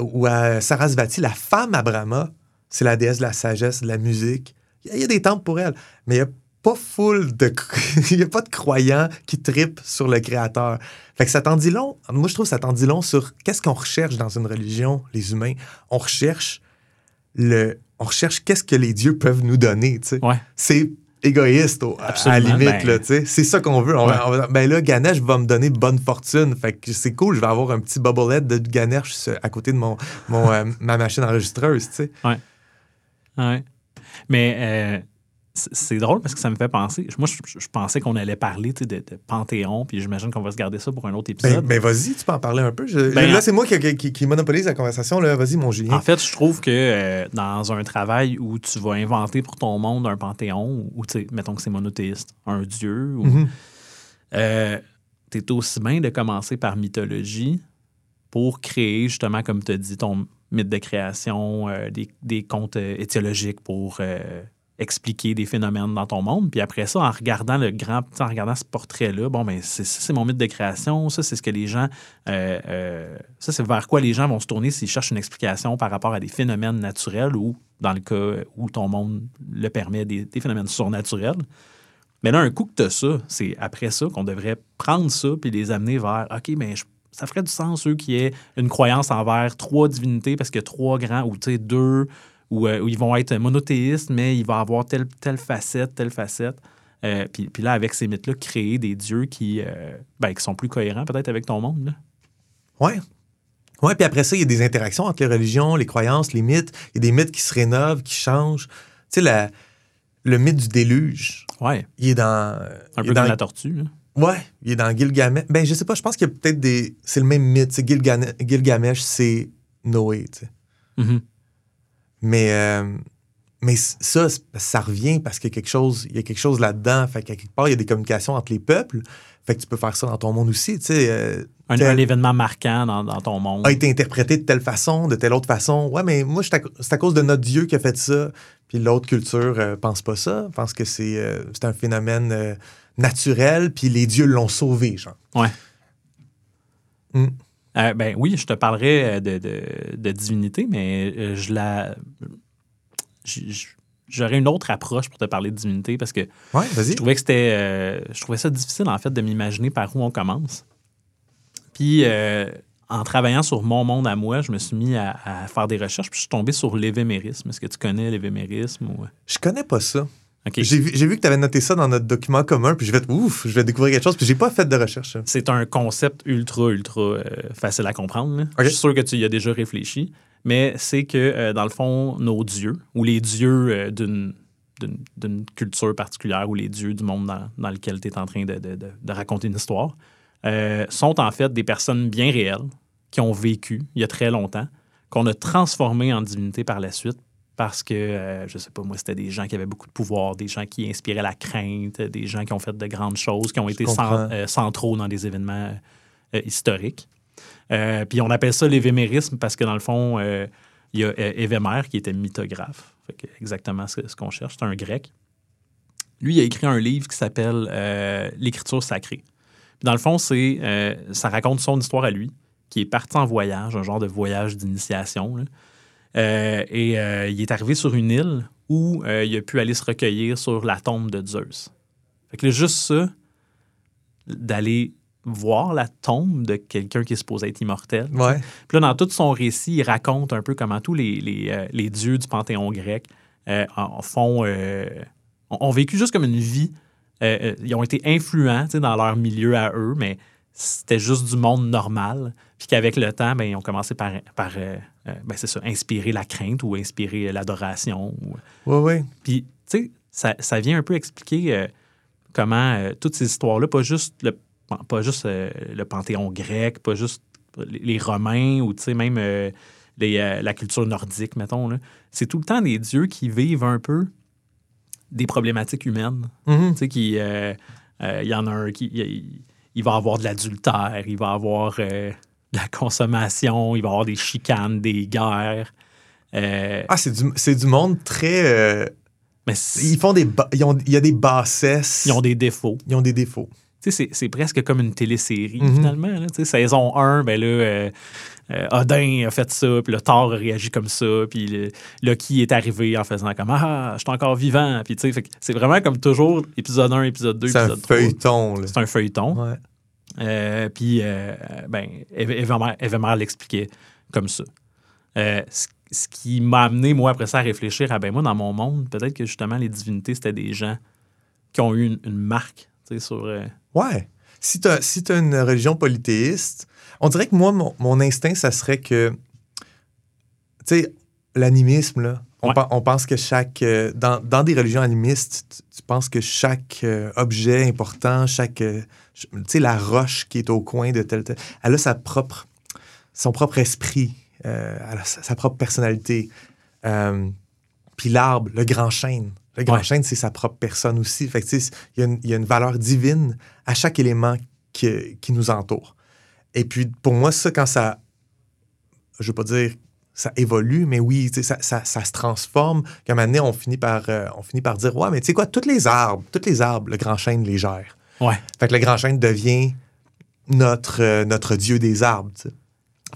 ou à Sarasvati, la femme à Brahma, c'est la déesse de la sagesse, de la musique. Il y, a- il y a des temples pour elle, mais il n'y a pas full de... Il a pas de croyants qui tripent sur le créateur. Fait que ça t'en dit long. Moi, je trouve que ça t'en dit long sur qu'est-ce qu'on recherche dans une religion, les humains. On recherche le... On recherche qu'est-ce que les dieux peuvent nous donner, tu sais Ouais. c'est égoïste au- à- la limite. ben- c'est ça qu'on veut. On va- Ouais. on va- ben là, Ganesh va me donner bonne fortune. Fait que c'est cool, je vais avoir un petit bobblehead de Ganesh à côté de mon, mon, euh, ma machine enregistreuse. tu sais. Ouais. Ouais. Mais euh, c'est drôle parce que ça me fait penser. Moi, je, je pensais qu'on allait parler de, de Panthéon, puis j'imagine qu'on va se garder ça pour un autre Ben, épisode. ben vas-y, tu peux en parler un peu. Je- Ben, là, c'est moi qui, qui- qui monopolise la conversation. Vas-y, mon Julien. En fait, je trouve que euh, dans un travail où tu vas inventer pour ton monde un panthéon, ou tu sais, mettons que c'est monothéiste, un dieu, ou, Mhm. euh, t'es aussi bien de commencer par mythologie pour créer, justement, comme tu as dit, ton mythe de création, euh, des, des contes étiologiques pour expliquer des phénomènes dans ton monde. Puis après ça, en regardant le grand, en regardant ce portrait-là, bon, ben, c'est, ça, c'est mon mythe de création, ça, c'est ce que les gens, euh, euh, ça, c'est vers quoi les gens vont se tourner s'ils cherchent une explication par rapport à des phénomènes naturels ou, dans le cas où ton monde le permet, des, phénomènes surnaturels. Mais là, un coup que tu as ça, c'est après ça qu'on devrait prendre ça puis les amener vers OK, mais je- ça ferait du sens, eux, qui aient une croyance envers trois divinités parce que trois grands, ou tu sais, deux, euh, où ils vont être monothéistes, mais il va avoir telle, telle facette, telle facette. Euh, puis, puis là, avec ces mythes-là, créer des dieux qui, euh, ben, qui sont plus cohérents peut-être avec ton monde. Là. Ouais. Ouais, puis après ça, il y a des interactions entre les religions, les croyances, les mythes. Il y a des mythes qui se rénovent, qui changent. Tu sais, la- le mythe du déluge, Ouais, il est dans. un peu dans- comme la tortue. Ouais, il est dans Gilgamesh. Ben, je sais pas, je pense qu'il y a peut-être des. C'est le même mythe. Gilgamesh, c'est Noé, tu sais. Mhm. Mais, euh, mais ça, ça revient parce qu'il y a quelque chose, il y a quelque chose là-dedans. Fait qu'à quelque part, il y a des communications entre les peuples. Fait que tu peux faire ça dans ton monde aussi. Tu sais, euh, Un, tel- un événement marquant dans, dans ton monde. a été interprété de telle façon, de telle autre façon. Ouais, mais moi, c'est à, cause de notre Dieu qui a fait ça. Puis l'autre culture euh, pense pas ça. Pense que c'est euh, un phénomène euh, naturel. Puis les dieux l'ont sauvé, genre. Ouais. Mm. Euh, ben oui, je te parlerai euh, de, de- de divinité, mais euh, je la. J'aurais une autre approche pour te parler de divinité parce que Ouais, je trouvais que c'était. euh, je trouvais ça difficile, en fait, de m'imaginer par où on commence. Puis, euh, en travaillant sur mon monde à moi, je me suis mis à, à faire des recherches, puis je suis tombé sur l'évémérisme. Est-ce que tu connais l'évémérisme? Ou... Je connais pas ça. J'ai vu, j'ai vu que tu avais noté ça dans notre document commun, puis je vais être ouf, je vais découvrir quelque chose, puis j'ai pas fait de recherche. C'est un concept ultra, ultra euh, facile à comprendre. Je suis sûr que tu y as déjà réfléchi. Mais c'est que, euh, dans le fond, nos dieux, ou les dieux euh, d'une, culture particulière, ou les dieux du monde dans, dans lequel tu es en train de, de- de- de raconter une histoire, sont en fait des personnes bien réelles qui ont vécu il y a très longtemps, qu'on a transformées en divinités par la suite parce que, euh, je sais pas, moi, c'était des gens qui avaient beaucoup de pouvoir, des gens qui inspiraient la crainte, des gens qui ont fait de grandes choses, qui ont été cent- euh, centraux dans des événements euh, historiques. Euh, puis on appelle ça l'évémérisme parce que, dans le fond, il y a Évémère qui était mythographe. Fait que exactement ce, ce qu'on cherche. C'est un grec. Lui, il a écrit un livre qui s'appelle L'écriture sacrée. Puis dans le fond, c'est, ça raconte son histoire à lui, qui est parti en voyage, un genre de voyage d'initiation. Euh, et euh, il est arrivé sur une île où euh, il a pu aller se recueillir sur la tombe de Zeus. Fait que là, juste ça, d'aller voir la tombe de quelqu'un qui est supposé être immortel. Ouais. Puis là, dans tout son récit, il raconte un peu comment tous les, les, euh, les dieux du panthéon grec euh, en- font, euh, ont, ont vécu juste comme une vie. Ils ont été influents dans leur milieu à eux, mais c'était juste du monde normal. Puis qu'avec le temps, ben, ils ont commencé par, par euh, euh, ben, c'est ça, inspirer la crainte ou inspirer l'adoration. ou- Ouais, ouais. puis, tu sais, ça, ça vient un peu expliquer euh, comment euh, toutes ces histoires-là, pas juste le, pas juste le panthéon grec, pas juste les, les Romains ou, tu sais, même les, la culture nordique, mettons, là. c'est tout le temps des dieux qui vivent un peu des problématiques humaines. Mhm. Tu sais, qui, il y en a un qui, il va avoir de l'adultère, il va avoir euh, de la consommation, il va avoir des chicanes, des guerres. Euh, Ah, c'est du, du monde très. euh, mais ils font des. ils ont, il y a des bassesses. ils ont des défauts. Ils ont des défauts. Tu sais, c'est- presque comme une télésérie, Mhm. finalement. là. Saison 1, ben là, euh, Odin a fait ça, puis le Thor a réagi comme ça, puis le- Loki est arrivé en faisant comme Ah, je suis encore vivant. Puis tu sais, c'est vraiment comme toujours épisode 1, épisode 2, C'est un épisode 3. feuilleton, là. C'est un feuilleton. Ouais. Euh, puis, euh, ben, Evemer l'expliquait comme ça. Euh, ce, ce qui m'a amené, moi, après ça, à réfléchir à, ben, moi, dans mon monde, peut-être que justement, les divinités, c'était des gens qui ont eu une, une marque, tu sais, sur. euh, Ouais. Si tu as, si une religion polythéiste, on dirait que moi, mon, mon instinct, ça serait que, tu sais, l'animisme, là, On, Ouais. pen- on pense que chaque. euh, dans, dans des religions animistes, tu, tu penses que chaque euh, objet important, chaque. euh, tu sais, la roche qui est au coin de tel, tel. Elle a sa propre, son propre esprit, elle a sa, sa propre personnalité. Puis l'arbre, le grand chêne. Le grand Ouais. chêne, c'est sa propre personne aussi. Fait que, il y, a une- il y a une valeur divine à chaque élément qui, qui nous entoure. Et puis, pour moi, ça, quand ça. Je veux pas dire ça évolue, mais oui, ça, ça, ça se transforme. Qu'à un moment donné, on finit par, euh, on finit par dire Ouais, mais tu sais quoi, tous les arbres, tous les arbres, le grand chêne les gère. Ouais. Fait que le grand chêne devient notre, euh, notre dieu des arbres. Fait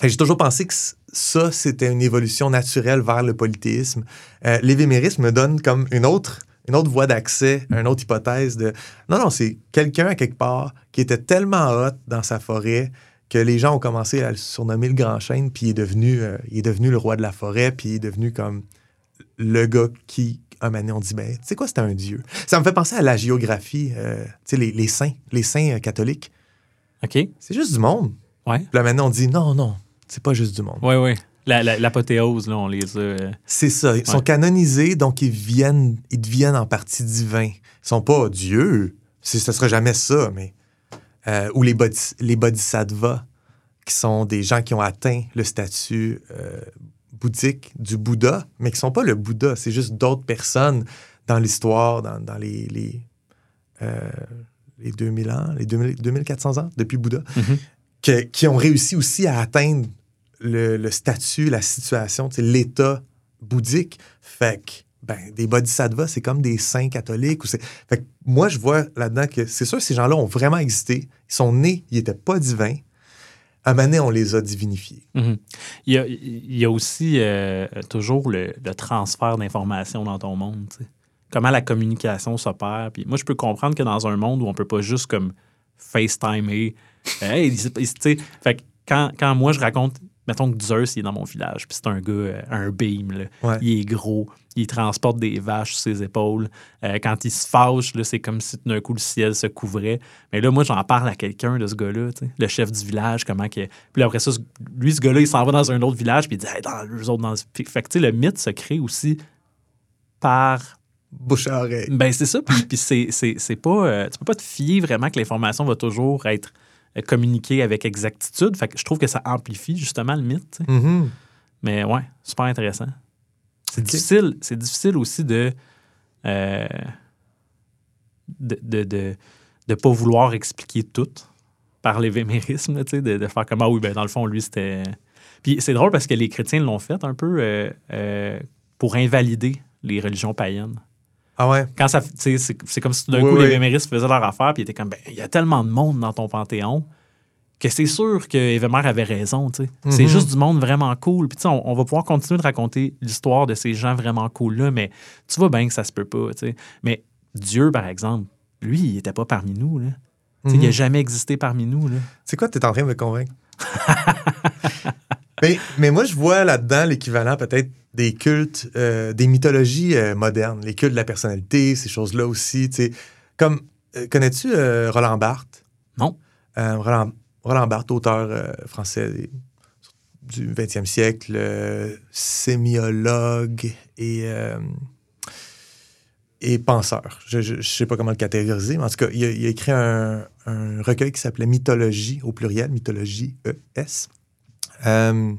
que j'ai toujours pensé que ça, c'était une évolution naturelle vers le polythéisme. Euh, L'évémérisme me donne comme une autre, une autre voie d'accès, une autre hypothèse de non, non, c'est quelqu'un à quelque part qui était tellement hot dans sa forêt que les gens ont commencé à le surnommer le grand chêne, puis il est devenu, euh, il est devenu le roi de la forêt, puis il est devenu comme le gars qui, un moment donné, on dit, ben, tu sais quoi, c'était un dieu. Ça me fait penser à la géographie, euh, tu sais, les, les saints, les saints catholiques. OK. C'est juste du monde. Ouais. Puis là, maintenant, on dit, non, non, c'est pas juste du monde. Ouais, ouais. La- la- L'apothéose, là, on les a. euh, C'est ça. Ils sont canonisés, donc ils viennent, ils deviennent en partie divins. Ils sont pas dieux. C'est- Ce serait jamais ça, mais. euh, ou les, bodhis- les bodhisattvas, qui sont des gens qui ont atteint le statut euh, bouddhique du Bouddha, mais qui sont pas le Bouddha. C'est juste d'autres personnes dans l'histoire, dans, dans les, les, les 2000 ans, les 2000 2400 ans depuis Bouddha, Mhm. que- qui ont réussi aussi à atteindre le, statut, la situation, l'état bouddhique. Fait que, ben, des bodhisattvas, c'est comme des saints catholiques. Ou fait que moi, je vois là-dedans que c'est sûr, ces gens-là ont vraiment existé. Ils sont nés, ils n'étaient pas divins. À donné, on les a divinifiés. Mhm. il, y a, aussi euh, toujours le, transfert d'informations dans ton monde. tu sais. Comment la communication s'opère. Puis moi, je peux comprendre que dans un monde où on peut pas juste comme FaceTimer, hey, fait que quand, quand moi je raconte, mettons que Zeus il est dans mon village, puis c'est un gars, euh, un beam, là. Ouais. il est gros, il transporte des vaches sur ses épaules. Euh, quand il se fâche, c'est comme si d'un coup le ciel se couvrait. Mais là, moi, j'en parle à quelqu'un de ce gars-là, le chef du village, comment que. Puis après ça, lui, ce gars-là, il s'en va dans un autre village, puis il dit, hey, dans eux autres, dans. Fait que, tu sais, le mythe se crée aussi par. Bouche à oreille. Ben, c'est ça, puis, puis c'est, c'est, c'est pas. euh, tu peux pas te fier vraiment que l'information va toujours être euh, communiquée avec exactitude. Fait que je trouve que ça amplifie justement le mythe. Mhm. Mais ouais, super intéressant. C'est difficile, c'est difficile aussi de euh, de, de, de, de pas vouloir expliquer tout par l'évémérisme, là, tu sais, de, de faire comme ah oui, ben dans le fond, lui, c'était. Puis c'est drôle parce que les chrétiens l'ont fait un peu euh, euh, pour invalider les religions païennes. Ah ouais? Quand ça, c'est, c'est comme si tout d'un Oui, coup, oui. les faisaient leur affaire, puis ils étaient comme, ben, il y a tellement de monde dans ton panthéon que c'est sûr que Évémère avait raison, tu sais. C'est Mhm. juste du monde vraiment cool. Puis, tu sais, on, on va pouvoir continuer de raconter l'histoire de ces gens vraiment cool-là, mais tu vois bien que ça se peut pas, tu sais. Mais Dieu, par exemple, lui, il était pas parmi nous, là. Il Mhm. n'a jamais existé parmi nous, là. C'est quoi, tu es en train de me convaincre? mais, mais moi, je vois là-dedans l'équivalent peut-être des cultes, euh, des mythologies euh, modernes, les cultes de la personnalité, ces choses-là aussi. tu sais. Comme, euh, connais-tu Roland Barthes? Non. Roland, Roland Barthes, auteur français du 20e siècle, sémiologue et, et penseur. Je ne sais pas comment le catégoriser, mais en tout cas, il a, il a écrit un, un recueil qui s'appelait Mythologie, au pluriel, Mythologie ES, euh,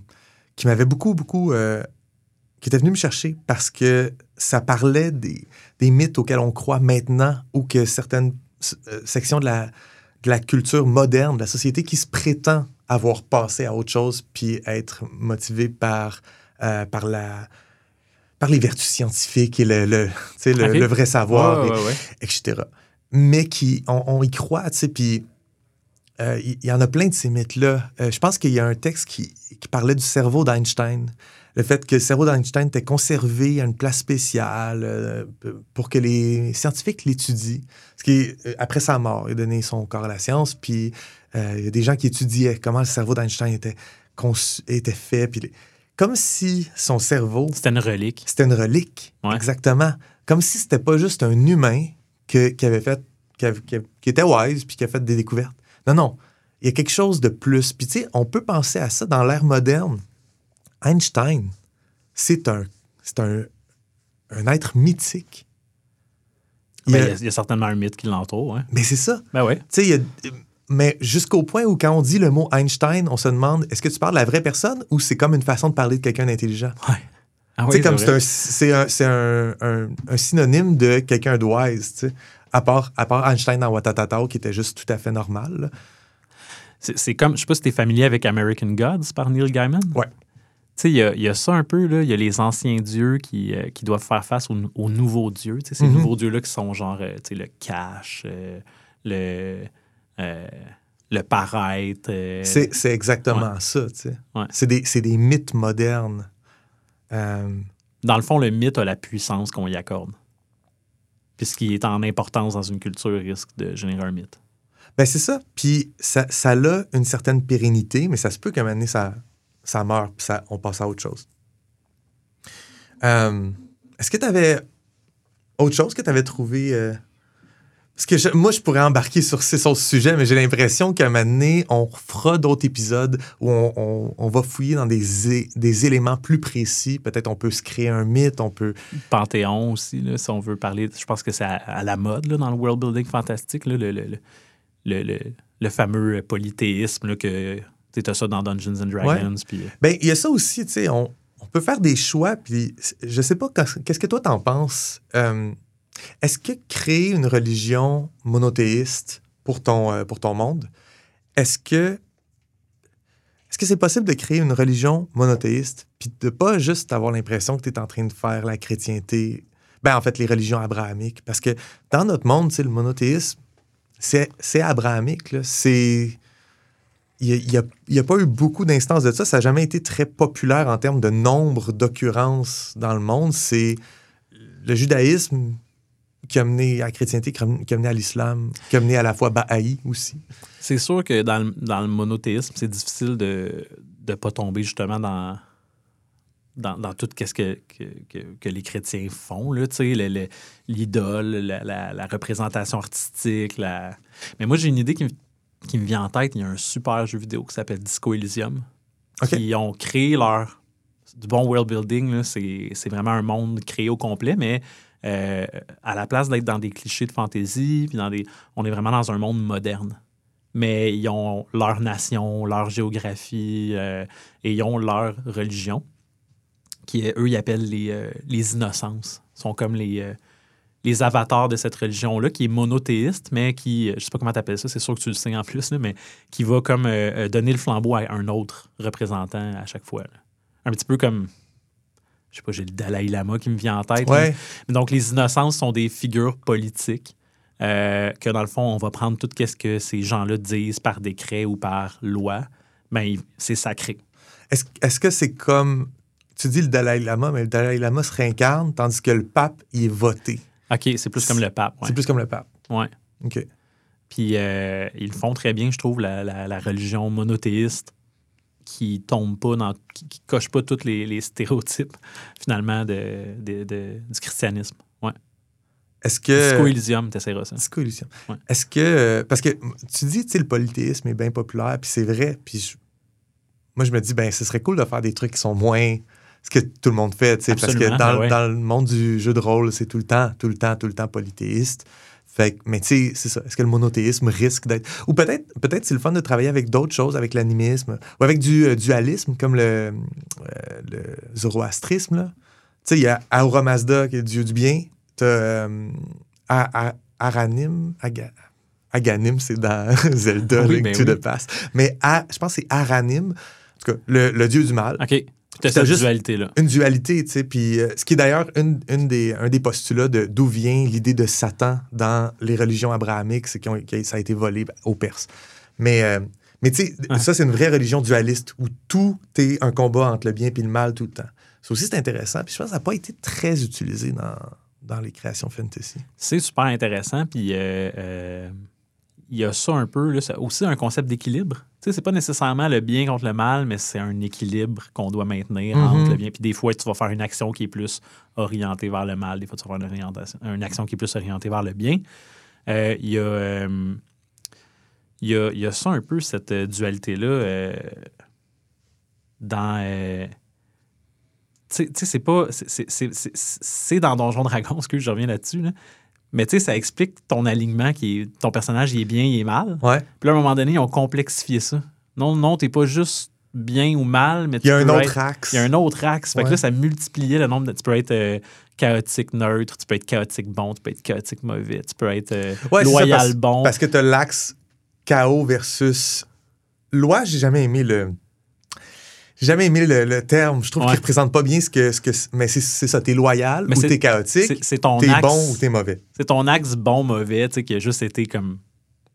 qui m'avait beaucoup, beaucoup... euh, qui était venu me chercher parce que ça parlait des, des mythes auxquels on croit maintenant ou que certaines euh, sections de la, de la culture moderne, de la société qui se prétend avoir passé à autre chose puis être motivé par, euh, par, la, par les vertus scientifiques et le, le, le, Ok. le vrai savoir, Ouais, et- ouais, ouais. etc. Mais qui, on, on y croit, tu sais, puis il il y, en a plein de ces mythes-là. Euh, je pense qu'il y a un texte qui, qui parlait du cerveau d'Einstein. Le fait que le cerveau d'Einstein était conservé à une place spéciale euh, pour que les scientifiques l'étudient. Ce qui euh, après sa mort, il a donné son corps à la science, puis euh, il y a des gens qui étudiaient comment le cerveau d'Einstein était, conçu- était fait. Puis les- comme si son cerveau C'était une relique. c'était une relique. Ouais. Exactement. Comme si c'était pas juste un humain que- qui avait fait, qui, avait- qui- qui était wise puis qui a fait des découvertes. Non, non. Il y a quelque chose de plus. Puis tu sais, on peut penser à ça dans l'ère moderne. Einstein, c'est un, c'est un, un être mythique. Il y, a, il y a certainement un mythe qui l'entoure. Hein. Mais c'est ça. Ben ouais. Tu sais, mais jusqu'au point où quand on dit le mot Einstein, on se demande est-ce que tu parles de la vraie personne ou c'est comme une façon de parler de quelqu'un d'intelligent? Ouais. Ah oui, comme c'est vrai. c'est un, c'est un- un- un synonyme de quelqu'un sais. À part, à part Einstein dans Watatata, qui était juste tout à fait normal. là. C'est comme, je sais pas si tu es familier avec American Gods par Neil Gaiman. Ouais. Tu sais, il y y a ça un peu, là. Il y a les anciens dieux qui, euh, qui doivent faire face aux, aux nouveaux dieux. Tu sais, ces Mhm. nouveaux dieux-là qui sont genre, euh, tu sais, le cash, euh, le, le paraître. C'est exactement ouais. ça, tu sais. Ouais. C'est des, des mythes modernes. Dans le fond, le mythe a la puissance qu'on y accorde. Puis ce qui est en importance dans une culture risque de générer un mythe. Ben, c'est ça. Puis ça, a une certaine pérennité, mais ça se peut qu'à un moment donné, ça, ça meurt, puis ça, on passe à autre chose. Euh, Est-ce que tu avais autre chose que tu avais trouvé? euh, Parce que je- moi, je pourrais embarquer sur ces autres sujets, mais j'ai l'impression qu'à un moment donné, on fera d'autres épisodes où on, on- on va fouiller dans des, des éléments plus précis. Peut-être on peut se créer un mythe, on peut... Panthéon aussi, là, si on veut parler. Je pense que c'est à, à la mode là, dans le world building fantastique, là, le, le, le, le- le- le fameux polythéisme que tu as ça dans Dungeons and Dragons. Euh, Ben, il y a ça aussi, tu sais, on, on peut faire des choix, puis je sais pas, qu'est-ce qu'est-ce que toi t'en penses? Euh, Est-ce que créer une religion monothéiste pour ton, euh, monde, est-ce que que c'est possible de créer une religion monothéiste, puis de pas juste avoir l'impression que tu es en train de faire la chrétienté, ben en fait les religions abrahamiques, parce que dans notre monde, sais, le monothéisme, c'est c'est abrahamique, c'est il n'y a, a pas eu beaucoup d'instances de ça. Ça n'a jamais été très populaire en termes de nombre d'occurrences dans le monde. C'est le judaïsme qui a mené à la chrétienté, qui a mené à l'islam, qui a mené à la fois Baha'i aussi. C'est sûr que dans le, dans le monothéisme, c'est difficile de ne pas tomber justement dans, dans, dans tout ce que, que, que- que les chrétiens font, l'idole, la, la- la représentation artistique. La... Mais moi, j'ai une idée qui, me- qui me vient en tête. Il y a un super jeu vidéo qui s'appelle Disco Elysium. OK. Qui ont créé leur. Du bon world building, c'est vraiment un monde créé au complet, mais euh, à la place d'être dans des clichés de fantasy, puis dans des, on est vraiment dans un monde moderne. Mais ils ont leur nation, leur géographie euh, et ils ont leur religion, qui eux, ils appellent les, euh, les innocences. Ils sont comme les, euh, les avatars de cette religion-là, qui est monothéiste, mais qui, je sais pas comment tu appelles ça, c'est sûr que tu le sais en plus, là, mais qui va comme donner le flambeau à un autre représentant à chaque fois. Un petit peu comme, je sais pas, j'ai le Dalai Lama qui me vient en tête. Ouais. Donc, les innocences sont des figures politiques euh, que, dans le fond, on va prendre tout ce que ces gens-là disent par décret ou par loi. Ben, c'est sacré. Est-ce que c'est comme. Tu dis le Dalai Lama, mais le Dalai Lama se réincarne, tandis que le pape, il est voté. OK, c'est plus comme le pape. Ouais. C'est plus comme le pape. Ouais. OK. Puis, euh, ils font très bien, je trouve, la, la- la religion monothéiste qui tombe pas dans. qui, qui coche pas tous les, les stéréotypes, finalement, de, de- de- du christianisme. Ouais. Est-ce que. Disco Elysium, t'essaieras ça. Disco Elysium. Ouais. Est-ce que. euh, Parce que tu dis, tu sais, le polythéisme est bien populaire, puis c'est vrai. Puis je- moi, je me dis, ben, ce serait cool de faire des trucs qui sont moins. ce que tout le monde fait, tu sais, parce que dans, ben ouais. dans le monde du jeu de rôle, c'est tout le temps, tout le temps, tout le temps polythéiste. Fait que, mais tu sais, c'est ça. Est-ce que le monothéisme risque d'être. Ou peut-être peut-être c'est le fun de travailler avec d'autres choses, avec l'animisme, ou avec du euh, dualisme, comme le, euh, le zoroastrisme. là. Tu sais, il y a Ahura Mazda, qui est le dieu du bien. Tu as Aranim. Aga- Aganim, c'est dans Zelda, Oui, Link ben oui. the Past. Mais A- je pense que c'est Aranim, en tout cas, le, le dieu du mal. OK. Cette juste- dualité-là. Une dualité, tu sais. Puis, euh, ce qui est d'ailleurs une, une des, un des postulats de d'où vient l'idée de Satan dans les religions abrahamiques, c'est que ça a été volé aux Perses. Mais, euh, mais tu sais, Ouais. ça, c'est une vraie religion dualiste où tout est un combat entre le bien et le mal tout le temps. Ça aussi, c'est intéressant. Puis je pense que ça n'a pas été très utilisé dans, dans les créations fantasy. C'est super intéressant. Puis euh, il y a ça un peu, là, c'est aussi un concept d'équilibre. Tu sais, c'est pas nécessairement le bien contre le mal, mais c'est un équilibre qu'on doit maintenir Mhm. entre le bien. Puis des fois, tu vas faire une action qui est plus orientée vers le mal. Des fois, tu vas faire une, orientation- une action qui est plus orientée vers le bien. Euh, Il y a. euh, y, a, y a ça un peu, cette euh, dualité-là, euh, dans, tu sais, c'est pas. c'est- dans Donjon Dragon, ce que je reviens là-dessus, là. Mais tu sais, ça explique ton alignement, qui est, ton personnage, il est bien, il est mal. Ouais. Puis là, à un moment donné, ils ont complexifié ça. Non, non, t'es pas juste bien ou mal, mais Il y a tu un autre être- axe. Il y a un autre axe. Fait que là, ça multipliait le nombre de. Tu peux être euh, chaotique neutre, tu peux être chaotique bon, tu peux être chaotique mauvais, tu peux être euh, Ouais, c'est ça, loyal parce- bon. Parce que tu as l'axe chaos versus loi. J'ai jamais aimé le. J'ai jamais aimé le, le terme. Je trouve Ouais. qu'il représente pas bien ce que. Ce que mais c'est ça. T'es loyal Mais ou t'es chaotique. c'est- ton T'es axe. bon ou t'es mauvais. C'est ton axe bon-mauvais, tu sais, qui a juste été comme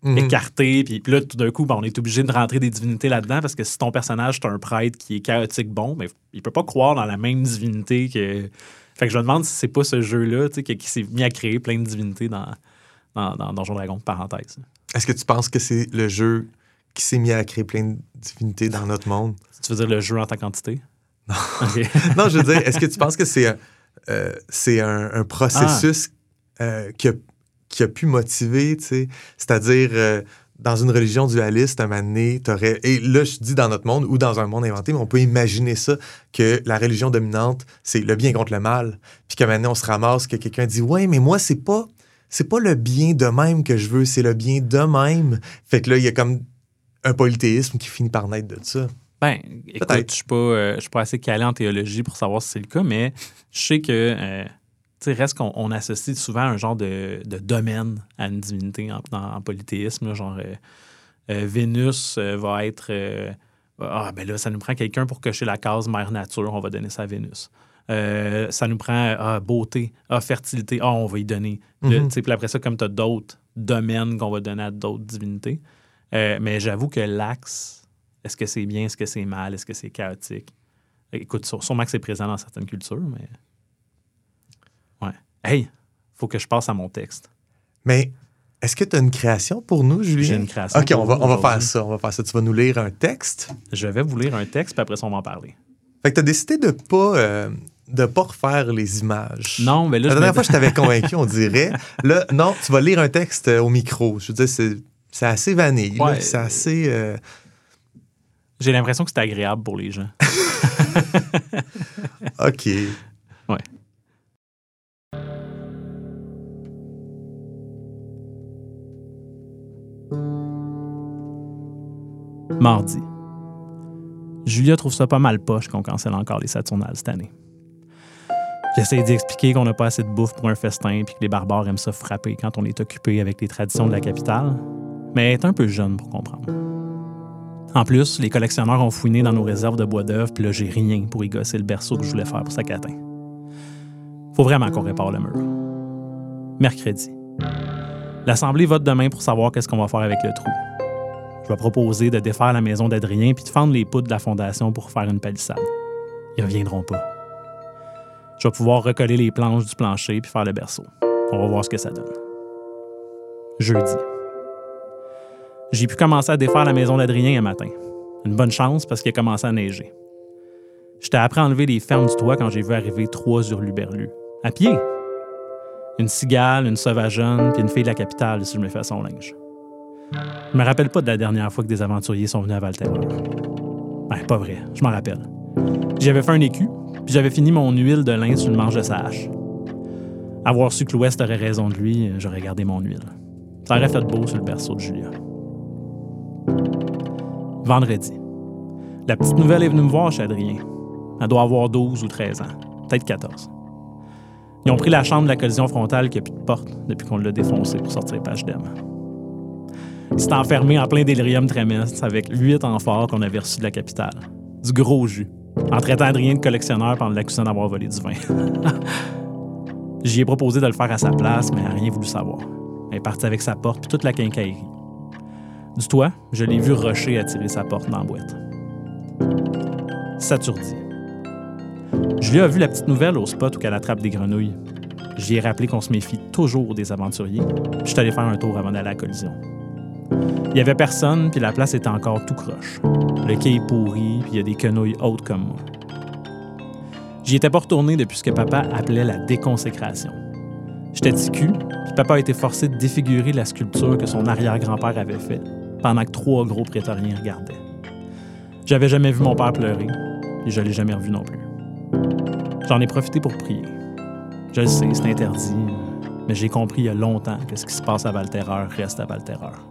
Mhm. écarté. Puis, là, tout d'un coup, ben, on est obligé de rentrer des divinités là-dedans parce que si ton personnage, c'est un prêtre qui est chaotique bon, ben, il peut pas croire dans la même divinité que. Fait que je me demande si c'est pas ce jeu-là, tu sais, qui, qui s'est mis à créer plein de divinités dans, dans, dans Donjon Dragon, parenthèse. Est-ce que tu penses que c'est le jeu qui s'est mis à créer plein de divinités dans notre monde? Tu veux dire le jeu en tant qu'entité? Non. non, je veux dire, est-ce que tu penses que c'est un, euh, c'est un, un processus euh, qui, a, qui a pu motiver, tu sais? C'est-à-dire, euh, dans une religion dualiste, à un moment donné, t'aurais... Et là, je dis dans notre monde ou dans un monde inventé, mais on peut imaginer ça, que la religion dominante, c'est le bien contre le mal. Puis qu'à un moment donné, on se ramasse, que quelqu'un dit « Ouais, mais moi, c'est pas... C'est pas le bien de même que je veux, c'est le bien de même. » Fait que là, il y a comme un polythéisme qui finit par naître de ça? Ben, écoute, je suis pas, euh, je suis pas assez calé en théologie pour savoir si c'est le cas, mais je sais que, euh, tu sais, reste qu'on on associe souvent un genre de, de domaine à une divinité en, en- en polythéisme, là, genre euh, euh, Vénus va être, ah ben là, ça nous prend quelqu'un pour cocher la case mère nature, on va donner ça à Vénus. Ça nous prend ah, beauté, ah, fertilité, ah, on va y donner. Sais, puis après ça, comme tu as d'autres domaines qu'on va donner à d'autres divinités. Euh, mais j'avoue que l'axe, est-ce que c'est bien, est-ce que c'est mal, est-ce que c'est chaotique? Écoute, sûre- sûrement que c'est présent dans certaines cultures, mais. Ouais. Hey, faut que je passe à mon texte. Mais est-ce que tu as une création pour nous, Julien? J'ai une création OK, pour on va, on va faire ça. On va faire ça. Tu vas nous lire un texte. Je vais vous lire un texte, puis après ça, on va en parler. Fait que tu as décidé de pas, euh, de pas refaire les images. Non, mais là, La dernière fois, je t'avais convaincu, on dirait. Là, non, tu vas lire un texte euh, au micro. Je veux dire, c'est, c'est assez vanille. Ouais. c'est assez. euh, J'ai l'impression que c'est agréable pour les gens. OK. Ouais. Mardi. Julia trouve ça pas mal poche qu'on cancelle encore les Saturnales cette année. J'essaie d'y expliquer qu'on n'a pas assez de bouffe pour un festin puis que les barbares aiment ça frapper quand on est occupé avec les traditions de la capitale, mais est un peu jeune pour comprendre. En plus, les collectionneurs ont fouiné dans nos réserves de bois d'œuvre, puis là, j'ai rien pour y gosser le berceau que je voulais faire pour sa catin. Faut vraiment qu'on répare le mur. Mercredi. L'Assemblée vote demain pour savoir qu'est-ce qu'on va faire avec le trou. Je vais proposer de défaire la maison d'Adrien puis de fendre les poutres de la fondation pour faire une palissade. Ils reviendront pas. Je vais pouvoir recoller les planches du plancher puis faire le berceau. On va voir ce que ça donne. Jeudi. J'ai pu commencer à défaire la maison d'Adrien un matin. Une bonne chance parce qu'il a commencé à neiger. J'étais après enlever les fermes du toit quand j'ai vu arriver trois hurluberlus. À pied! Une cigale, une sauvageonne, puis une fille de la capitale si je me fais son linge. Je me rappelle pas de la dernière fois que des aventuriers sont venus à Valterreur. Ben, pas vrai, je m'en rappelle. J'avais fait un écu, puis j'avais fini mon huile de lin sur le manche de sa hache. Avoir su que l'Ouest aurait raison de lui, j'aurais gardé mon huile. Ça aurait fait beau sur le berceau de Julia. Vendredi. La petite nouvelle est venue me voir chez Adrien. Elle doit avoir 12 ou 13 ans, peut-être 14. Ils ont pris la chambre de la collision frontale qui n'a plus de porte depuis qu'on l'a défoncé pour sortir page d'Em. Il s'est enfermé en plein délirium trémestre avec huit amphores qu'on avait reçus de la capitale. Du gros jus. En traitant Adrien de collectionneur pendant l'accusant d'avoir volé du vin. J'y ai proposé de le faire à sa place, mais elle n'a rien voulu savoir. Elle est partie avec sa porte puis toute la quincaillerie. Du toit, je l'ai vu rusher à tirer sa porte dans la boîte. Saturdi. Julia a vu la petite nouvelle au spot où elle attrape des grenouilles. J'y ai rappelé qu'on se méfie toujours des aventuriers. Je suis allé faire un tour avant d'aller à la collision. Il y avait personne, puis la place était encore tout croche. Le quai est pourri, puis il y a des quenouilles hautes comme moi. J'y étais pas retourné depuis ce que papa appelait la déconsécration. J'étais ticu, puis papa a été forcé de défigurer la sculpture que son arrière-grand-père avait faite, pendant que trois gros prétoriens regardaient. J'avais jamais vu mon père pleurer, et je l'ai jamais revu non plus. J'en ai profité pour prier. Je le sais, c'est interdit, mais j'ai compris il y a longtemps que ce qui se passe à Valterreur reste à Valterreur.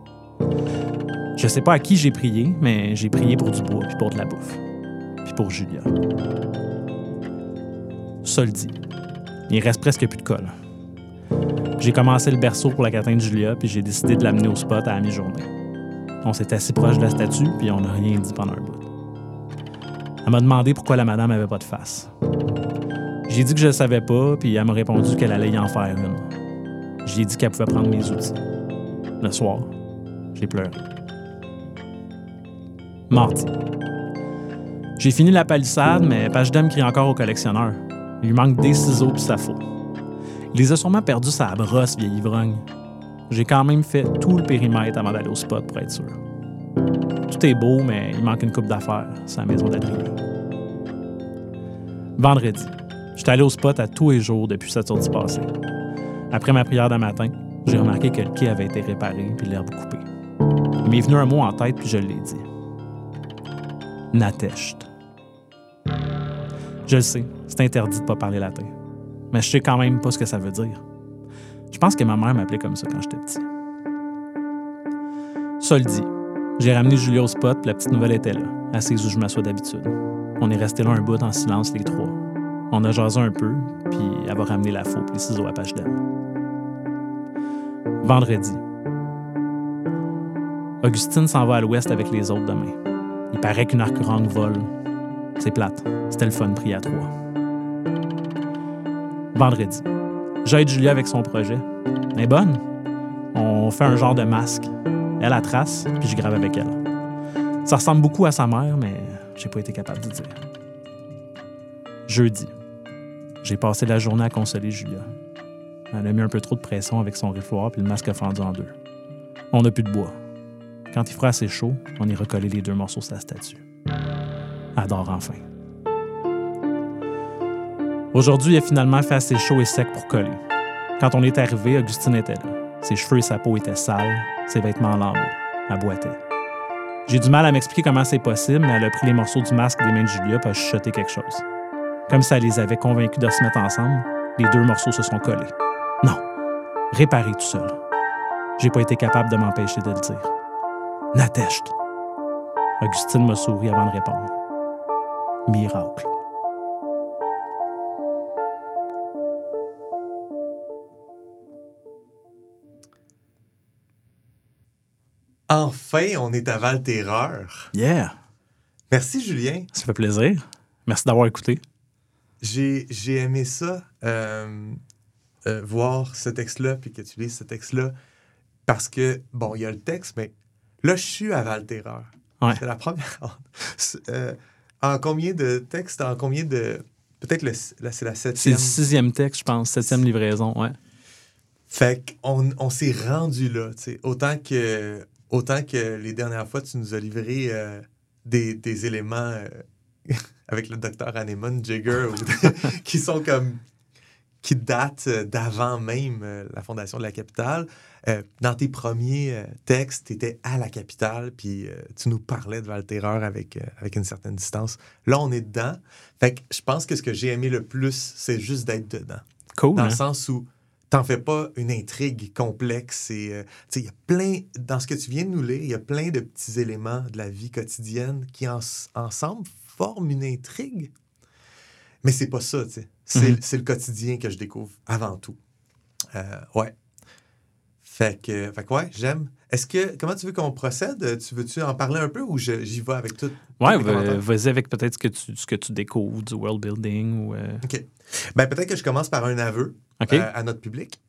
Je sais pas à qui j'ai prié, mais j'ai prié pour du bois, puis pour de la bouffe, puis pour Julia. Seul dit, il reste presque plus de colle. J'ai commencé le berceau pour la catin de Julia, puis j'ai décidé de l'amener au spot à la mi-journée. On s'était assis proche de la statue, puis on n'a rien dit pendant un bout. Elle m'a demandé pourquoi la madame avait pas de face. J'ai dit que je ne savais pas, puis elle m'a répondu qu'elle allait y en faire une. J'ai dit qu'elle pouvait prendre mes outils. Le soir, j'ai pleuré. Mardi. J'ai fini la palissade, mais Pagedem crie encore au collectionneur. Il lui manque des ciseaux puis sa faux. Il les a sûrement perdus sa brosse, vieille ivrogne. J'ai quand même fait tout le périmètre avant d'aller au spot pour être sûr. Tout est beau, mais il manque une coupe d'affaires, la maison d'Adrien. Vendredi. J'étais allé au spot à tous les jours depuis cette sortie passée. Après ma prière d'un matin, j'ai remarqué que le quai avait été réparé puis l'herbe coupée. Il m'est venu un mot en tête puis je l'ai dit. Natesht. Je le sais, c'est interdit de pas parler latin. Mais je sais quand même pas ce que ça veut dire. Je pense que ma mère m'appelait comme ça quand j'étais petit. Dit, j'ai ramené Julia au spot, puis la petite nouvelle était là, assise où je m'assois d'habitude. On est resté là un bout en silence les trois. On a jasé un peu, puis elle va ramener la faux et les ciseaux à page Vendredi. Augustine s'en va à l'ouest avec les autres demain. Il paraît qu'une arc-rangue vole. C'est plate. C'était le fun pris à trois. Vendredi. J'aide Julia avec son projet. Elle est bonne. On fait un genre de masque. Elle la trace, puis je grave avec elle. Ça ressemble beaucoup à sa mère, mais j'ai pas été capable de dire. Jeudi. J'ai passé la journée à consoler Julia. Elle a mis un peu trop de pression avec son réfoir, puis le masque a fendu en deux. On n'a plus de bois. Quand il fera assez chaud, on y recoller les deux morceaux de sa statue. Adore enfin. Aujourd'hui, il a finalement fait assez chaud et sec pour coller. Quand on est arrivé, Augustine était là. Ses cheveux et sa peau étaient sales, ses vêtements en lambeaux. Elle boitait. J'ai du mal à m'expliquer comment c'est possible, mais elle a pris les morceaux du masque des mains de Julia et a chuchoté quelque chose. Comme elle les avait convaincus de se mettre ensemble, les deux morceaux se sont collés. Non, réparé tout seul. J'ai pas été capable de m'empêcher de le dire. Natesht. Augustine m'a souri avant de répondre. Miracle. Enfin, on est à Val-Terreur. Yeah! Merci, Julien. Ça fait plaisir. Merci d'avoir écouté. J'ai j'ai aimé ça, euh, euh, voir ce texte-là, puis que tu lises ce texte-là, parce que, bon, il y a le texte, mais là, je suis à Val-Terreur. Ouais. C'est la première. Euh, en combien de textes, en combien de. Peut-être là, c'est la C'est septième. le sixième texte, je pense, septième livraison, ouais. Fait qu'on on s'est rendu là, tu sais. Autant que, autant que les dernières fois, tu nous as livré euh, des, des éléments euh, avec le docteur Anemone Jigger qui sont comme. qui datent euh, d'avant même la fondation de la capitale. Euh, dans tes premiers textes, tu étais à la capitale, puis tu nous parlais de Val-Terreur avec, avec une certaine distance. Là, on est dedans. Fait que je pense que ce que j'ai aimé le plus, c'est juste d'être dedans Cool. dans hein? le sens où t'en fais pas une intrigue complexe et euh, y a plein dans ce que tu viens de nous lire il y a plein de petits éléments de la vie quotidienne qui en- ensemble forment une intrigue. Mais c'est pas ça c'est Mhm. c'est le quotidien que je découvre avant tout. Euh, ouais fait que, fait que ouais j'aime est-ce que comment tu veux qu'on procède? Tu veux-tu en parler un peu ou je- j'y vais avec tout Ouais, vas-y avec peut-être ce, que tu- ce que tu découvres du world building ou. euh, OK. Ben, peut-être que je commence par un aveu euh, à notre public.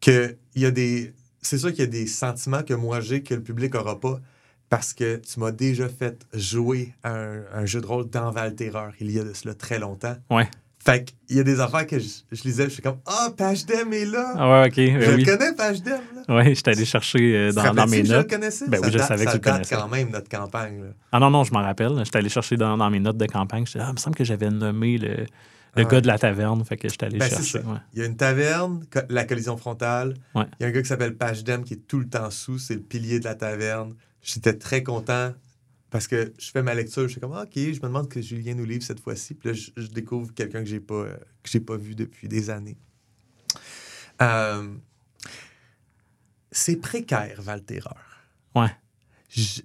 Que il y a des. C'est sûr qu'il y a des sentiments que moi j'ai que le public n'aura pas parce que tu m'as déjà fait jouer à un, un jeu de rôle dans Val-Terreur il y a de cela très longtemps. Ouais. Fait qu'il y a des affaires que je, je lisais, je suis comme Ah, Page Dem est là! Ah ouais, ok. ben je oui. le connais, Page Dem, là. Ouais, j'étais allé chercher euh, dans, mes que je le notes. connaissais? Ben Ça oui, je date- savais que ça tu le connaissais. quand même notre campagne. là. Ah non, non, je m'en rappelle. J'étais allé chercher dans, dans mes notes de campagne. J'étais, ah, il me semble que j'avais nommé le, le Ah gars ouais. de la taverne. Fait que j'étais allé Ben, chercher. ouais. Il y a une taverne, la collision frontale. Ouais. Il y a un gars qui s'appelle Page Dem qui est tout le temps sous, c'est le pilier de la taverne. J'étais très content parce que je fais ma lecture, je suis comme, Ah, OK, je me demande que Julien nous livre cette fois-ci. Puis là, je, je découvre quelqu'un que j'ai pas, euh, que j'ai pas vu depuis des années. Euh, c'est précaire, Valterreur. Ouais. Je,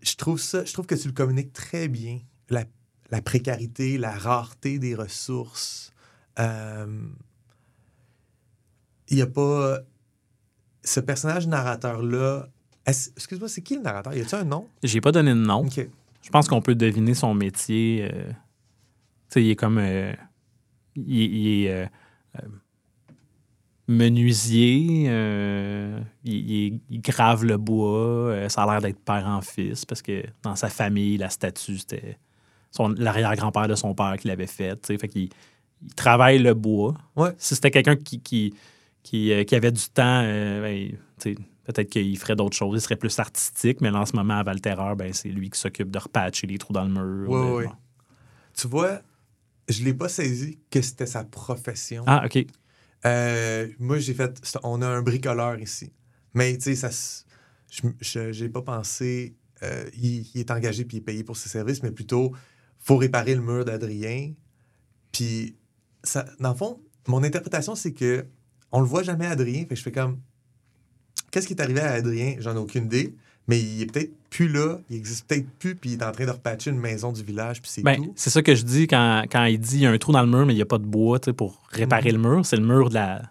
je trouve ça, je trouve que tu le communiques très bien. La, la précarité, la rareté des ressources. Euh, Il n'y a pas. Ce personnage narrateur-là. Excuse-moi, c'est qui le narrateur? Y a-t-il un nom? J'ai pas donné de nom. Je pense qu'on peut deviner son métier. euh, tu sais, il est comme. euh, il, est- il est euh, menuisier. il, il est- il grave le bois. ça a l'air d'être père en fils parce que dans sa famille, la statue, c'était l'arrière-grand-père de son père qui l'avait fait. tu sais. Fait qu'il il travaille le bois. Ouais. Si c'était quelqu'un qui, qui, qui, qui avait du temps, ben, tu sais, peut-être qu'il ferait d'autres choses. Il serait plus artistique, mais là, en ce moment, à Valterreur, ben, c'est lui qui s'occupe de repatcher les trous dans le mur. De- ouais. bon. Tu vois, je l'ai pas saisi que c'était sa profession. Ah, OK. Euh, moi, j'ai fait. On a un bricoleur ici. Mais, tu sais, ça. Je j'ai pas pensé. euh, il, il est engagé puis il est payé pour ses services, mais plutôt, faut réparer le mur d'Adrien. Puis, ça, dans le fond, mon interprétation, c'est que on le voit jamais, Adrien. Fait que je fais comme. Qu'est-ce qui est arrivé à Adrien? J'en ai aucune idée. Mais il est peut-être plus là, il existe peut-être plus, puis il est en train de repatcher une maison du village, puis c'est Ben, tout. c'est ça que je dis quand, quand il dit il y a un trou dans le mur, mais il n'y a pas de bois pour réparer le mur. C'est le mur de la.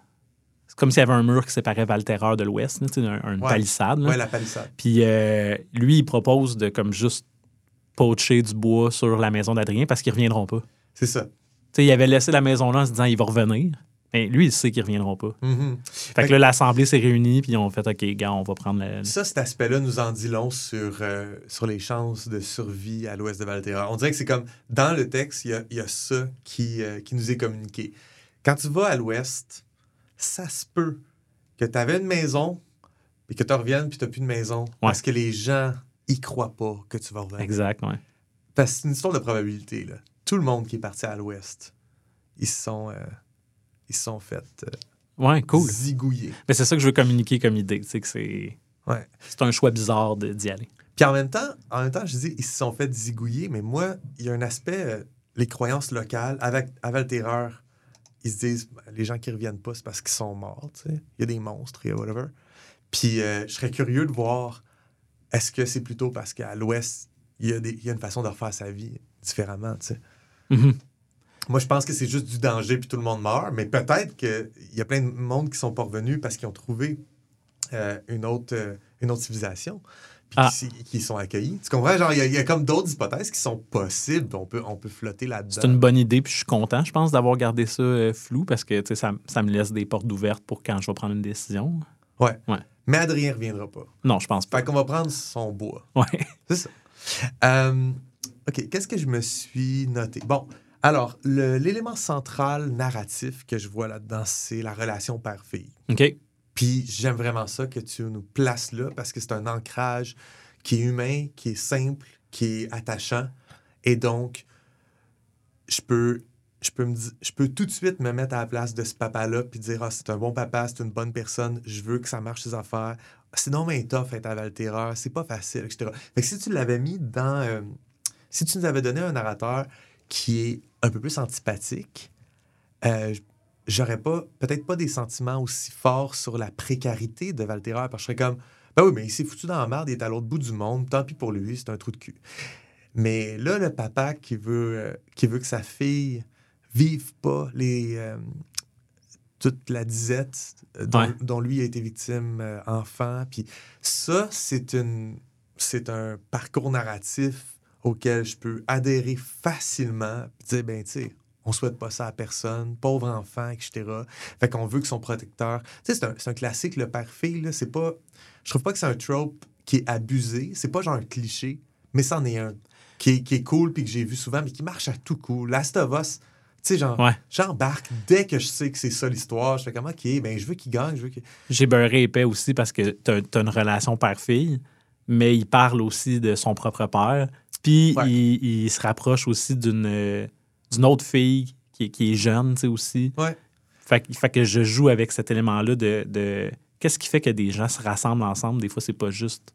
C'est comme s'il y avait un mur qui séparait Valterreur de l'Ouest, un, un- une Ouais. palissade. Ouais, la palissade. Puis euh, lui, il propose de comme juste poacher du bois sur la maison d'Adrien parce qu'ils ne reviendront pas. C'est ça. Il avait laissé la maison là en se disant il va revenir. Mais lui, il sait qu'ils ne reviendront pas. Mhm. Fait que là, l'Assemblée s'est réunie, puis ils ont fait OK, gars, on va prendre le. Ça, cet aspect-là nous en dit long sur, euh, sur les chances de survie à l'ouest de Valterra. On dirait que c'est comme, dans le texte, il y a, il y a ça qui, euh, qui nous est communiqué. Quand tu vas à l'ouest, ça se peut que tu avais une maison, puis que tu reviennes, puis tu n'as plus de maison, parce que les gens y croient pas que tu vas revenir. Exact, ouais. Parce que c'est une histoire de probabilité. Là. Tout le monde qui est parti à l'ouest, ils se sont, euh, ils se sont fait euh, Ouais, cool. zigouiller. Mais c'est ça que je veux communiquer comme idée. Sais, que c'est. Ouais. C'est un choix bizarre d'y aller. Puis en même temps, en même temps, je dis, ils se sont fait zigouiller, mais moi, il y a un aspect, euh, les croyances locales, avec, avec terreur, ils se disent, ben, les gens qui reviennent pas, c'est parce qu'ils sont morts, tu sais. Il y a des monstres, il y a whatever. Puis euh, je serais curieux de voir, est-ce que c'est plutôt parce qu'à l'Ouest, il y, a des- il y a une façon de refaire sa vie différemment, tu sais. Mhm. Moi, je pense que c'est juste du danger puis tout le monde meurt, mais peut-être qu'il y a plein de monde qui sont pas revenus parce qu'ils ont trouvé euh, une, autre, euh, une autre civilisation puis Ah. qui, sont accueillis. Tu comprends? Genre, il y a- il y, a comme d'autres hypothèses qui sont possibles. On peut, on peut flotter là-dedans. C'est une bonne idée, puis je suis content, je pense, d'avoir gardé ça euh, flou parce que ça, ça me laisse des portes ouvertes pour quand je vais prendre une décision. Ouais. Ouais. Mais Adrien reviendra pas. Non, je pense pas. Fait qu'on va prendre son bois. Ouais. C'est ça. OK, qu'est-ce que je me suis noté? Bon, alors, l'élément central narratif que je vois là-dedans, c'est la relation père-fille. OK. Puis j'aime vraiment ça que tu nous places là parce que c'est un ancrage qui est humain, qui est simple, qui est attachant. Et donc, je peux, je peux, me je peux tout de suite me mettre à la place de ce papa-là puis dire Ah, c'est un bon papa, c'est une bonne personne, je veux que ça marche ses affaires. Sinon, mais tough être à Valterreur, c'est pas facile, etc. Fait que si tu l'avais mis dans. euh, si tu nous avais donné un narrateur qui est un peu plus antipathique, euh, j'aurais pas, peut-être pas des sentiments aussi forts sur la précarité de Valterreur, parce que je serais comme, ben oui, mais il s'est foutu dans la merde, il est à l'autre bout du monde, tant pis pour lui, c'est un trou de cul. Mais là, le papa qui veut, euh, qui veut que sa fille vive pas les, euh, toute la disette euh, dont, Ouais. dont lui a été victime euh, enfant, puis ça, c'est une, c'est un parcours narratif auquel je peux adhérer facilement, puis dire, ben, tu sais, on souhaite pas ça à personne, pauvre enfant, etc. Fait qu'on veut que son protecteur. Tu sais, c'est un, c'est un classique, le père-fille, là. C'est pas. Je trouve pas que c'est un trope qui est abusé. C'est pas genre un cliché, mais c'en est un qui est, qui est cool puis que j'ai vu souvent, mais qui marche à tout coup. Last of Us, tu sais, genre, Ouais. j'embarque dès que je sais que c'est ça l'histoire. Je fais comme, OK, ben, je veux qu'il gagne, je veux qu'il. J'ai beurré épais aussi parce que t'as as une relation père-fille, mais il parle aussi de son propre père. Puis Ouais. il, il se rapproche aussi d'une euh, d'une autre fille qui, est- qui est jeune, tu sais, aussi. Ouais. Fait, que- fait que je joue avec cet élément-là de, de- qu'est-ce qui fait que des gens se rassemblent ensemble? Des fois, c'est pas juste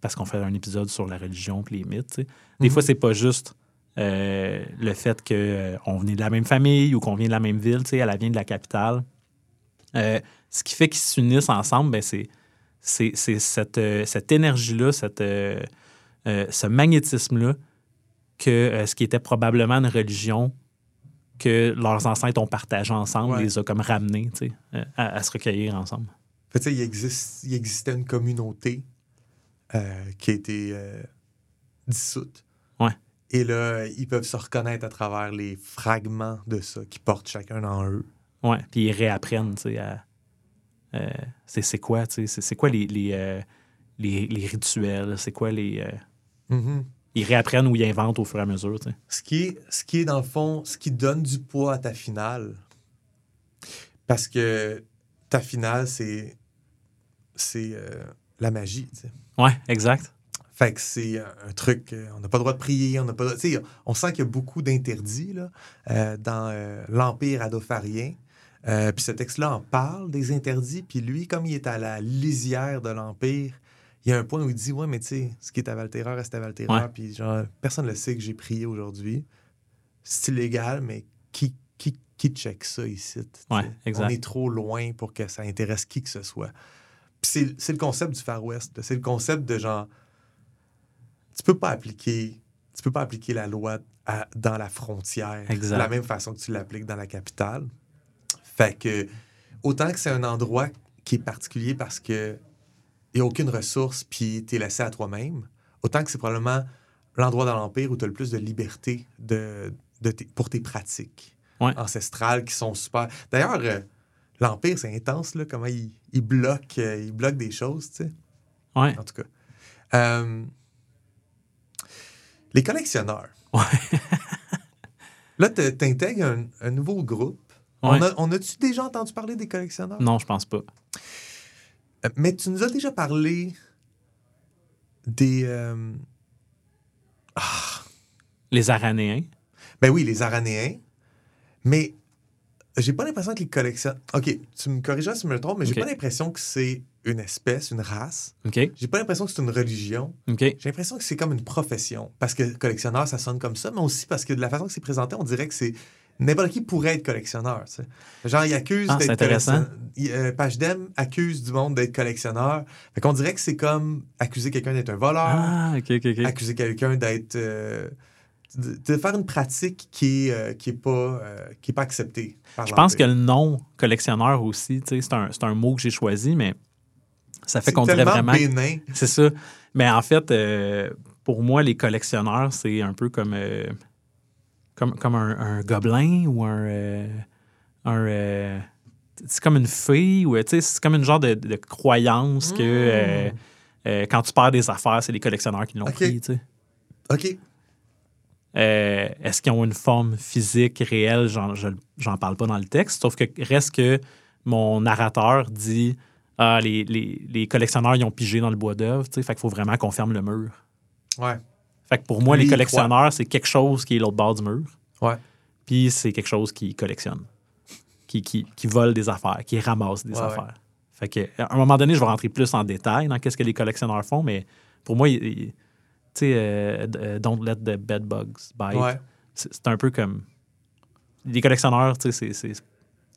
parce qu'on fait un épisode sur la religion et les mythes. tu sais. Des Mhm. fois, c'est pas juste euh, le fait qu'on venait de la même famille ou qu'on vient de la même ville, tu sais, elle vient de la capitale. Euh, ce qui fait qu'ils s'unissent ensemble, ben, c'est, c'est, c'est cette, euh, cette énergie-là, cette, euh, ce magnétisme-là, que euh, ce qui était probablement une religion que leurs ancêtres ont partagé ensemble, Ouais. les a comme ramenés tu sais, euh, à, à se recueillir ensemble. Fait, tu sais, il, existe, il existait une communauté euh, qui a été dissoute. Ouais. Et là, ils peuvent se reconnaître à travers les fragments de ça qui portent chacun en eux. Ouais, puis ils réapprennent, tu sais, à. euh, c'est, quoi, tu sais, c'est, c'est quoi les, les, euh, les, les rituels, c'est quoi les. euh, Mhm. ils réapprennent ou ils inventent au fur et à mesure, tu sais. Ce qui, est, ce qui est, dans le fond, ce qui donne du poids à ta finale. Parce que ta finale, c'est. C'est euh, la magie, tu sais. Ouais, exact. Fait que c'est un truc, euh, on n'a pas le droit de prier, on n'a pas. Tu sais, on sent qu'il y a beaucoup d'interdits euh, dans euh, l'Empire adofarien. Euh, puis ce texte-là en parle des interdits. Puis lui, comme il est à la lisière de l'Empire, il y a un point où il dit Ouais, mais tu sais, ce qui est à Valterra reste à Valterra. Ouais. Puis genre, personne ne le sait que j'ai prié aujourd'hui. C'est illégal, mais qui, qui, qui check ça ici? Ouais, exact. On est trop loin pour que ça intéresse qui que ce soit. Puis c'est- le concept du Far West. C'est le concept de genre tu peux pas appliquer tu peux pas appliquer la loi à- dans la frontière Exact. de la même façon que tu l'appliques dans la capitale. Fait que autant que c'est un endroit qui est particulier parce que n'y a aucune ressource puis tu es laissé à toi-même, autant que c'est probablement l'endroit dans l'empire où tu as le plus de liberté de, pour tes pratiques Ouais. ancestrales qui sont super. D'ailleurs, euh, l'empire c'est intense là comment il, il bloque euh, il bloque des choses, tu sais. Ouais. En tout cas. Euh, les collectionneurs. Ouais. Là, tu intègres un, un nouveau groupe. Ouais. On a- On a-tu déjà entendu parler des collectionneurs? Non, je pense pas. Euh, Mais tu nous as déjà parlé des. euh, Les Aranéens. Ben oui, les Aranéens. Mais j'ai pas l'impression que les collectionneurs. OK, tu me corrigeras si je me trompe, mais j'ai pas l'impression que c'est une espèce, une race. OK. J'ai pas l'impression que c'est une religion. OK. J'ai l'impression que c'est comme une profession. Parce que collectionneur, ça sonne comme ça, mais aussi parce que de la façon que c'est présenté, on dirait que c'est. N'importe qui pourrait être collectionneur. tu sais. Genre, il accuse Ah, d'être intéressant. collection- il- euh, accuse du monde d'être collectionneur. Fait qu'on dirait que c'est comme accuser quelqu'un d'être un voleur, Ah, OK, OK, OK. accuser quelqu'un d'être. euh, de, de faire une pratique qui est, euh, qui est, pas, euh, qui est pas acceptée. par Je pense que le nom collectionneur aussi, tu sais, c'est un, c'est un mot que j'ai choisi, mais ça fait qu'on dirait vraiment. C'est ça. Mais en fait, pour moi, les collectionneurs, c'est un peu comme, comme, comme un, un gobelin ou un. euh, un euh, c'est comme une fille ou tu sais, c'est comme une genre de, de croyance que euh, euh, quand tu perds des affaires, c'est les collectionneurs qui l'ont Ok. pris. tu sais. OK. Euh, Est-ce qu'ils ont une forme physique réelle? J'en, je- j'en parle pas dans le texte. Sauf que reste que mon narrateur dit Ah, les, les- les collectionneurs, ils ont pigé dans le bois d'œuvre. tu sais, Fait qu'il faut vraiment qu'on ferme le mur. Ouais. Fait que pour moi, Lui, les collectionneurs, c'est quelque chose qui est l'autre bord du mur. Ouais. Puis c'est quelque chose qui collectionne, qui, qui, qui vole des affaires, qui ramasse des Ouais, affaires. Fait que, à un moment donné, je vais rentrer plus en détail dans qu'est-ce que les collectionneurs font, mais pour moi, tu sais, euh, euh, Don't let the bed bugs bite. Ouais. C'est un peu comme. Les collectionneurs, tu sais, c'est- c'est.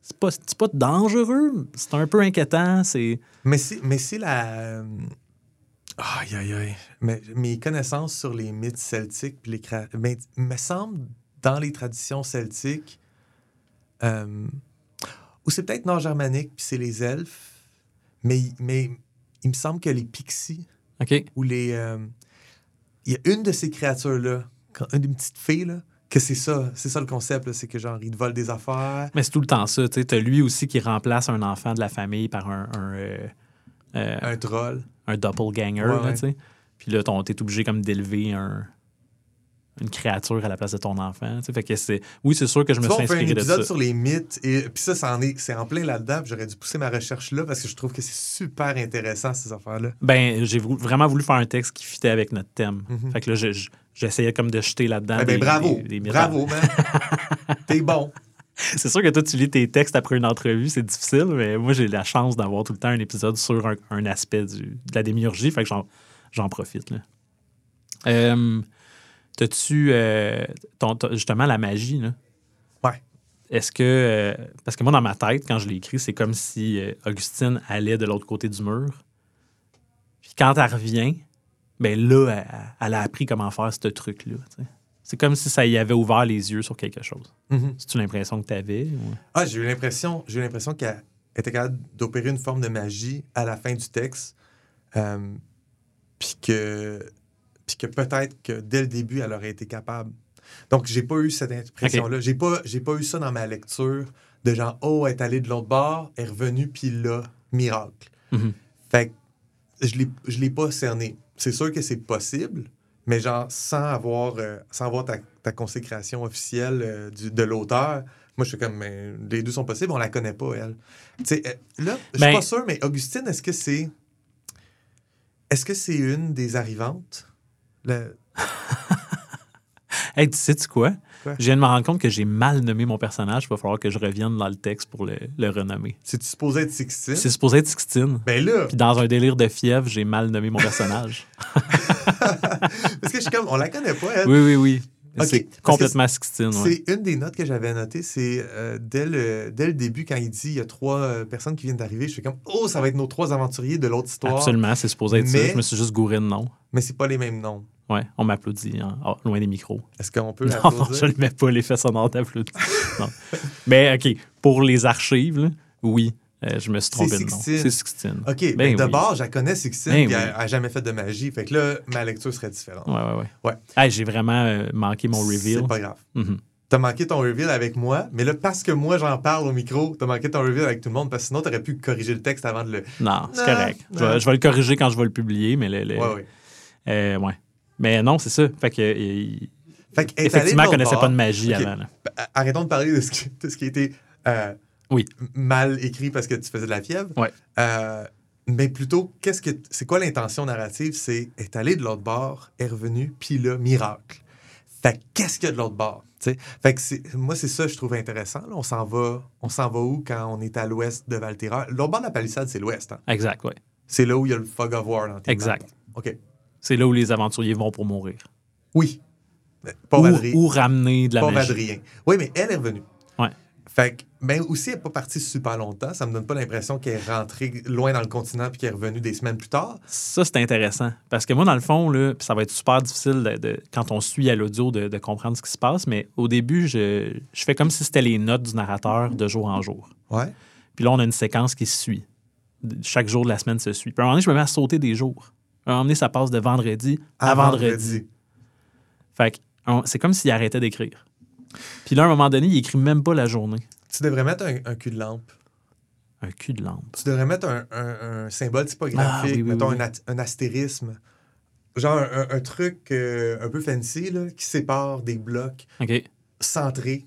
C'est pas, c'est pas dangereux, c'est un peu inquiétant. C'est. Mais c'est, mais c'est la. Aïe, aïe, aïe. Mais mes connaissances sur les mythes celtiques, puis les cré... mais, il me semble, dans les traditions celtiques, euh, ou c'est peut-être nord-germanique, puis c'est les elfes, mais, mais il me semble que les pixies, OK. ou les. euh, Il y a une de ces créatures-là, une petite fille, là, que c'est ça, c'est ça le concept, c'est que genre, ils te volent des affaires. Mais c'est tout le temps ça. Tu as lui aussi qui remplace un enfant de la famille par un. un, euh, euh, Un troll. un doppelganger. Ouais, tu sais. Puis là, t'es obligé comme d'élever un, une créature à la place de ton enfant. tu sais. Fait que c'est, oui, c'est sûr que je me suis on fait un inspiré de épisode ça. sur les mythes et puis ça, ça en est, c'est en plein là-dedans. J'aurais dû pousser ma recherche là parce que je trouve que c'est super intéressant ces affaires-là. Ben, j'ai vou- vraiment voulu faire un texte qui fitait avec notre thème. Mhm. Fait que là, je- je- j'essayais comme de jeter là-dedans. Ben, des- bravo, des- bravo, man. T'es bon. C'est sûr que toi, tu lis tes textes après une entrevue, c'est difficile, mais moi, j'ai la chance d'avoir tout le temps un épisode sur un, un aspect du- de la démiurgie. Fait que j'en, profite. Là. Euh, T'as-tu euh, justement la magie, là? Ouais. Est-ce que. euh, parce que moi, dans ma tête, quand je l'ai écrit, c'est comme si euh, Augustine allait de l'autre côté du mur. Puis quand elle revient, ben là, elle, elle a appris comment faire ce truc-là. C'est comme si ça y avait ouvert les yeux sur quelque chose. Mhm. C'est-tu l'impression que tu avais? Ah, j'ai eu l'impression, j'ai eu l'impression qu'elle était capable d'opérer une forme de magie à la fin du texte. euh, puis que, puis que peut-être que dès le début, elle aurait été capable. Donc, j'ai pas eu cette impression-là. J'ai pas, j'ai pas eu ça dans ma lecture de genre, oh, elle est allée de l'autre bord, elle est revenue, puis là, miracle. Mhm. Fait que je l'ai, je l'ai pas cerné. C'est sûr que c'est possible, mais genre, sans avoir, euh, sans avoir ta, ta consécration officielle euh, du- de l'auteur, moi, je suis comme, mais les deux sont possibles, on la connaît pas, elle. Tu sais, euh, là, je suis Ben- pas sûr, mais Augustine, est-ce que c'est. Est-ce que c'est une des arrivantes? Le- Hey, tu sais-tu quoi? Quoi? Je viens de me rendre compte que j'ai mal nommé mon personnage. Il va falloir que je revienne dans le texte pour le, le renommer. C'est-tu supposé être Sixtine? C'est supposé être Sixtine. Ben là, Puis dans un délire de fièvre, j'ai mal nommé mon personnage. parce que je suis comme, on la connaît pas, elle. oui, oui, oui. C'est complètement Sixtine. ouais. C'est une des notes que j'avais notées, c'est euh, dès, le, dès le début, quand il dit il y a trois euh, personnes qui viennent d'arriver, je fais comme Oh, ça va être nos trois aventuriers de l'autre histoire. Absolument, c'est supposé être ça. Mais- Je me suis juste gouré de nom. Mais c'est pas les mêmes noms. Ouais, on m'applaudit hein, oh, loin des micros. Est-ce qu'on peut Non, non, je ne mets pas l'effet sonore d'applaudissement. Mais OK, pour les archives, là, oui, euh, je me suis trompé de nom. C'est Sixtine. OK, Ben ben, oui. d'abord, je la connais, Sixtine, Ben puis oui. elle n'a jamais fait de magie. Fait que là, ma lecture serait différente. Ouais, ouais, ouais. Ouais. J'ai vraiment euh, manqué mon reveal. C'est pas grave. Mhm. T'as manqué ton reveal avec moi, mais là, parce que moi, j'en parle au micro, t'as manqué ton reveal avec tout le monde, parce que sinon, t'aurais pu corriger le texte avant de le... Non, c'est correct. Je vais, non. je vais le corriger quand je vais le publier, mais le, le- Ouais, ouais. euh, ouais. Mais non, c'est ça. Fait que, il- Fait allée effectivement, de elle connaissait pas de magie avant. là. Arrêtons de parler de ce qui, de ce qui a été euh, Oui. mal écrit parce que tu faisais de la fièvre. Euh, mais plutôt, qu'est-ce que c'est quoi l'intention narrative? C'est est allé de l'autre bord, est revenu, puis là, miracle. Fait que qu'est-ce qu'il y a de l'autre bord? tu sais? Fait que c'est- moi, c'est ça que je trouve intéressant. là. On s'en va, on s'en va où quand on est à l'ouest de Valterra? L'autre bord de la palissade, c'est l'ouest. hein? Exact, ouais. C'est là où il y a le fog of war dans Exact. maps. OK. C'est là où les aventuriers vont pour mourir. Oui. Pas Ou, ou ramener de la pas magie. Oui, mais elle est revenue. Fait que, ben aussi, elle n'est pas partie super longtemps. Ça me donne pas l'impression qu'elle est rentrée loin dans le continent puis qu'elle est revenue des semaines plus tard. Ça, c'est intéressant. Parce que moi, dans le fond, là, ça va être super difficile de, de- quand on suit à l'audio de, de comprendre ce qui se passe, mais au début, je, je fais comme si c'était les notes du narrateur de jour en jour. Ouais. Puis là, on a une séquence qui se suit. Chaque jour de la semaine se suit. Puis à un moment donné, je me mets à sauter des jours. À un moment donné, ça passe de vendredi à, vendredi. Fait que c'est comme s'il arrêtait d'écrire. Puis là, à un moment donné, il écrit même pas la journée. Tu devrais mettre un, un cul de lampe. Un cul de lampe. Tu devrais mettre un, un- un symbole typographique, Ah, oui, oui, mettons oui. Un, astérisme. Genre un, truc euh, un peu fancy là, qui sépare des blocs centrés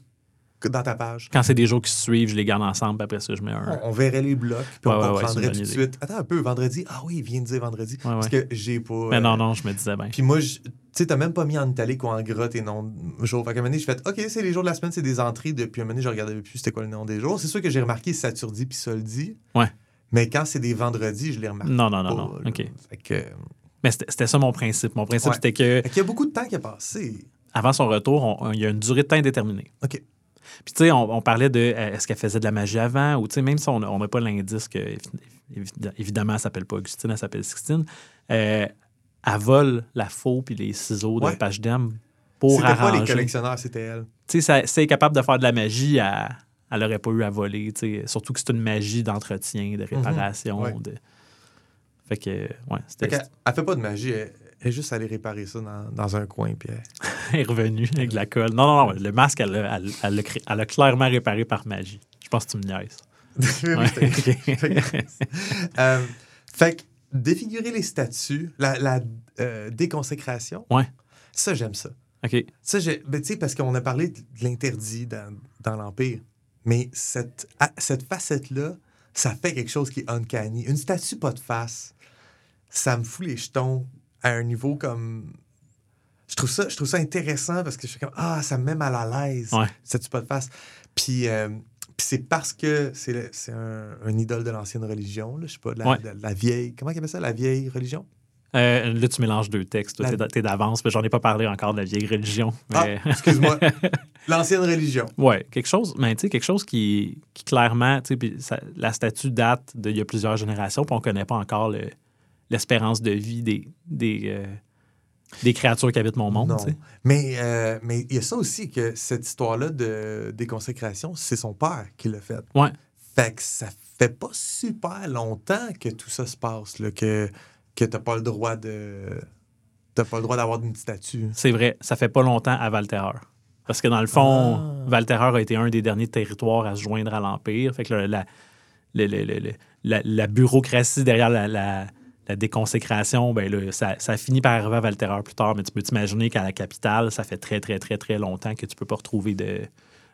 dans ta page. Quand c'est des jours qui se suivent, je les garde ensemble, puis après ça, je mets un. On, on verrait les blocs, puis Ouais, on ouais, comprendrait tout de suite. Attends un peu, vendredi? Ah oui, il vient de dire vendredi. Parce que j'ai pas. Mais euh, non, non, je me disais bien. Puis moi, je- tu sais, t'as même pas mis en italique ou en gras tes noms de jours. Fait qu'à un moment donné, je fais OK, c'est les jours de la semaine, c'est des entrées. Depuis un moment donné, je regardais plus c'était quoi le nom des jours. C'est sûr que j'ai remarqué Saturdi puis Soldi. Ouais. Mais quand c'est des vendredis, je les remarque. Non, non, non, pas, non. là. OK. Fait que. Mais c'était ça mon principe. Mon principe, c'était que Fait qu'il y a beaucoup de temps qui a passé. avant son retour, on- il y a une durée de temps indéterminée. OK. Puis, tu sais, on, on parlait de euh, est-ce qu'elle faisait de la magie avant? Ou, tu sais, même si on n'a pas l'indice que, évi- évidemment, elle s'appelle pas Augustine, elle s'appelle Sixtine, euh, elle vole la faux puis les ciseaux de Ouais. page d'âme pour C'était pas les collectionneurs, c'était elle. Tu sais, ça- si elle est capable de faire de la magie, elle elle n'aurait pas eu à voler, tu sais. Surtout que c'est une magie d'entretien, de réparation. Ouais. de... Fait que, ouais, c'était qu'elle elle fait pas de magie. Elle, elle est juste allée réparer ça dans, dans un coin. Puis elle- elle est revenue avec de la colle. Non, non, non, le masque, elle l'a elle, clairement réparé par magie. Je pense que tu me niaises. Oui. Euh, fait que défigurer les statues, la, la, euh, déconsécration, Ouais. ça, j'aime ça. OK. Ça, j'ai- ben, tu sais, parce qu'on a parlé de l'interdit dans, dans l'Empire. Mais cette, à- cette facette-là, ça fait quelque chose qui est uncanny. Une statue pas de face, ça me fout les jetons à un niveau comme. Je trouve ça, je trouve ça intéressant parce que je suis comme Ah, ça me met mal à l'aise. Ouais. Statue pas de face. Puis, euh, puis c'est parce que c'est un, un idole de l'ancienne religion, là, je sais pas, de la, Ouais. de la vieille. Comment il appelle ça, la vieille religion? Euh, là, tu mélanges deux textes. Toi, La- t'es d'a- t'es d'avance, mais j'en ai pas parlé encore de la vieille religion. Ah, excuse-moi. L'ancienne religion. Ouais, quelque chose, mais tu sais, quelque chose qui, qui clairement, ça- la statue date d'il y a plusieurs générations, puis on connaît pas encore le- l'espérance de vie des, des, euh, des créatures qui habitent mon monde. Non. Mais euh, mais il y a ça aussi que cette histoire-là de déconsécration, c'est son père qui l'a fait. Ouais. Fait que ça fait pas super longtemps que tout ça se passe, là, que, que t'as pas le droit de. T'as pas le droit d'avoir une statue. C'est vrai, ça fait pas longtemps à Valterreur. Parce que dans le fond, Ah. Valterreur a été un des derniers territoires à se joindre à l'Empire. Fait que le- la, le- la, la bureaucratie derrière la, la- déconsécration, ben là, ça, ça finit par arriver à Valterreur plus tard. Mais tu peux t'imaginer qu'à la capitale, ça fait très, très, très, très longtemps que tu peux pas retrouver de,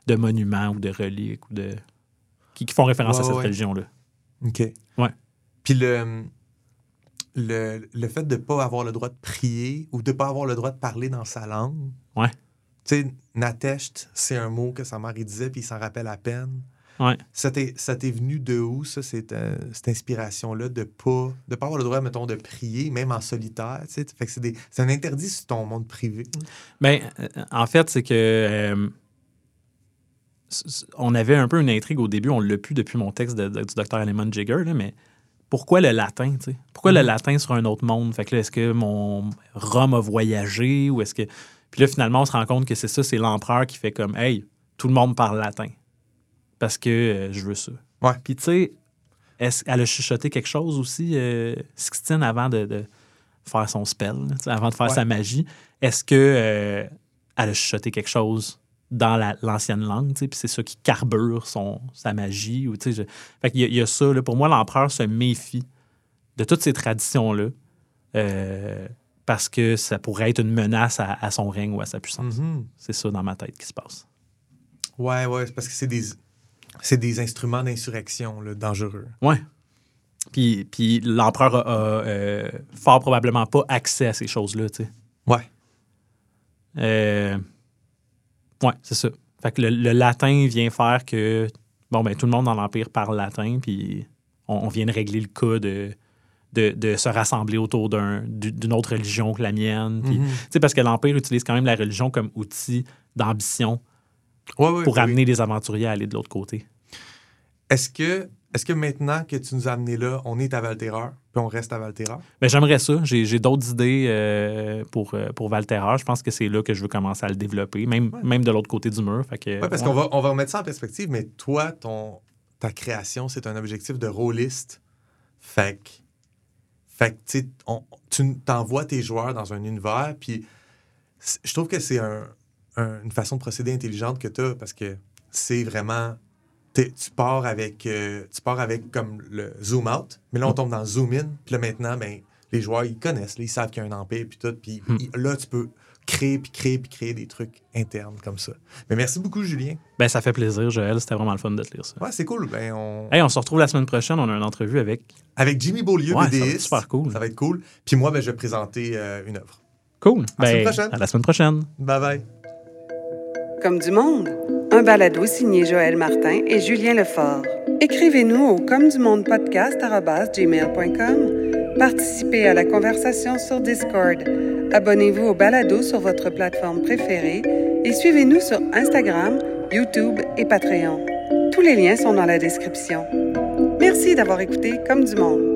de monuments ou de reliques ou de qui, qui font référence Ouais, à cette ouais. religion-là. OK. Ouais. Puis le, le, le fait de ne pas avoir le droit de prier ou de ne pas avoir le droit de parler dans sa langue. Ouais. Tu sais, Natesht, c'est un mot que sa mère il disait, puis il s'en rappelle à peine. Ouais. Ça t'est venu de où, ça, cette, euh, cette inspiration-là de pas, de pas avoir le droit, mettons, de prier, même en solitaire? tu sais? Fait que c'est un interdit sur ton monde privé. Ben, euh, en fait, c'est que euh, on avait un peu une intrigue au début, on l'a pu depuis mon texte de- de- du docteur Alemon Jigger, là, mais pourquoi le latin, tu sais? Pourquoi le Mhm. latin sur un autre monde? Fait que là, est-ce que mon Rome a voyagé ou est-ce que. Puis là, finalement, on se rend compte que c'est ça, c'est l'empereur qui fait comme Hey, tout le monde parle latin. Parce que euh, je veux ça. Ouais. Puis tu sais, est-ce- elle a chuchoté quelque chose aussi, euh, Sixtine, avant de, de faire son spell, là, avant de faire Ouais. sa magie? Est-ce que euh, elle a chuchoté quelque chose dans la- l'ancienne langue, tu sais, puis c'est ça qui carbure son, sa magie. Ou, je- Fait qu'il y, a- il y a ça. là. Pour moi, l'empereur se méfie de toutes ces traditions-là euh, parce que ça pourrait être une menace à, à son règne ou à sa puissance. Mhm. C'est ça dans ma tête qui se passe. Ouais, ouais, c'est parce que c'est des, c'est des instruments d'insurrection dangereux. Ouais. Puis, puis l'empereur a, a, euh, fort probablement pas accès à ces choses-là, tu sais. Ouais. Euh, ouais, c'est ça. Fait que le, le latin vient faire que, bon, ben, tout le monde dans l'Empire parle latin, puis on, on vient de régler le cas de, de, de se rassembler autour d'un- du- d'une autre religion que la mienne. Puis, sais, parce que l'Empire utilise quand même la religion comme outil d'ambition Ouais, ouais, pour oui. amener les aventuriers à aller de l'autre côté. Est-ce que, est que maintenant que tu nous as amenés là, on est à Valterreur, puis on reste à Valterreur? Ben, J'aimerais ça. J'ai d'autres idées euh, pour, euh, pour Valterra. Je pense que c'est là que je veux commencer à le développer, même, même de l'autre côté du mur. Fait que, Oui, parce qu'on va, on va remettre ça en perspective, mais toi, ton, ta création, c'est un objectif de rôliste. Fait que, fait que, tu sais, on- tu t'envoies tes joueurs dans un univers, puis je trouve que c'est un- un- une façon de procéder intelligente que tu as, parce que c'est vraiment... Tu pars avec euh, tu pars avec comme le zoom out, mais là on tombe dans le zoom in, puis là maintenant ben les joueurs ils connaissent, là, ils savent qu'il y a un empire puis tout, puis Hmm. là tu peux créer puis créer puis créer des trucs internes comme ça. Mais merci beaucoup Julien. Ben, ça fait plaisir, Joël. C'était vraiment le fun de te lire ça. Ouais, c'est cool. Ben on Hey, on se retrouve la semaine prochaine. On a une entrevue avec. avec Jimmy Beaulieu Ouais, ça va être super cool. Ça va être cool. Puis moi ben je vais présenter euh, une œuvre. Cool. À la semaine Ben, prochaine. À la semaine prochaine. Bye bye. Comme du monde, un balado signé Joël Martin et Julien Lefort. Écrivez-nous au comme du monde podcast@gmail.com. Participez à la conversation sur Discord. Abonnez-vous au balado sur votre plateforme préférée et suivez-nous sur Instagram, YouTube et Patreon. Tous les liens sont dans la description. Merci d'avoir écouté Comme du monde.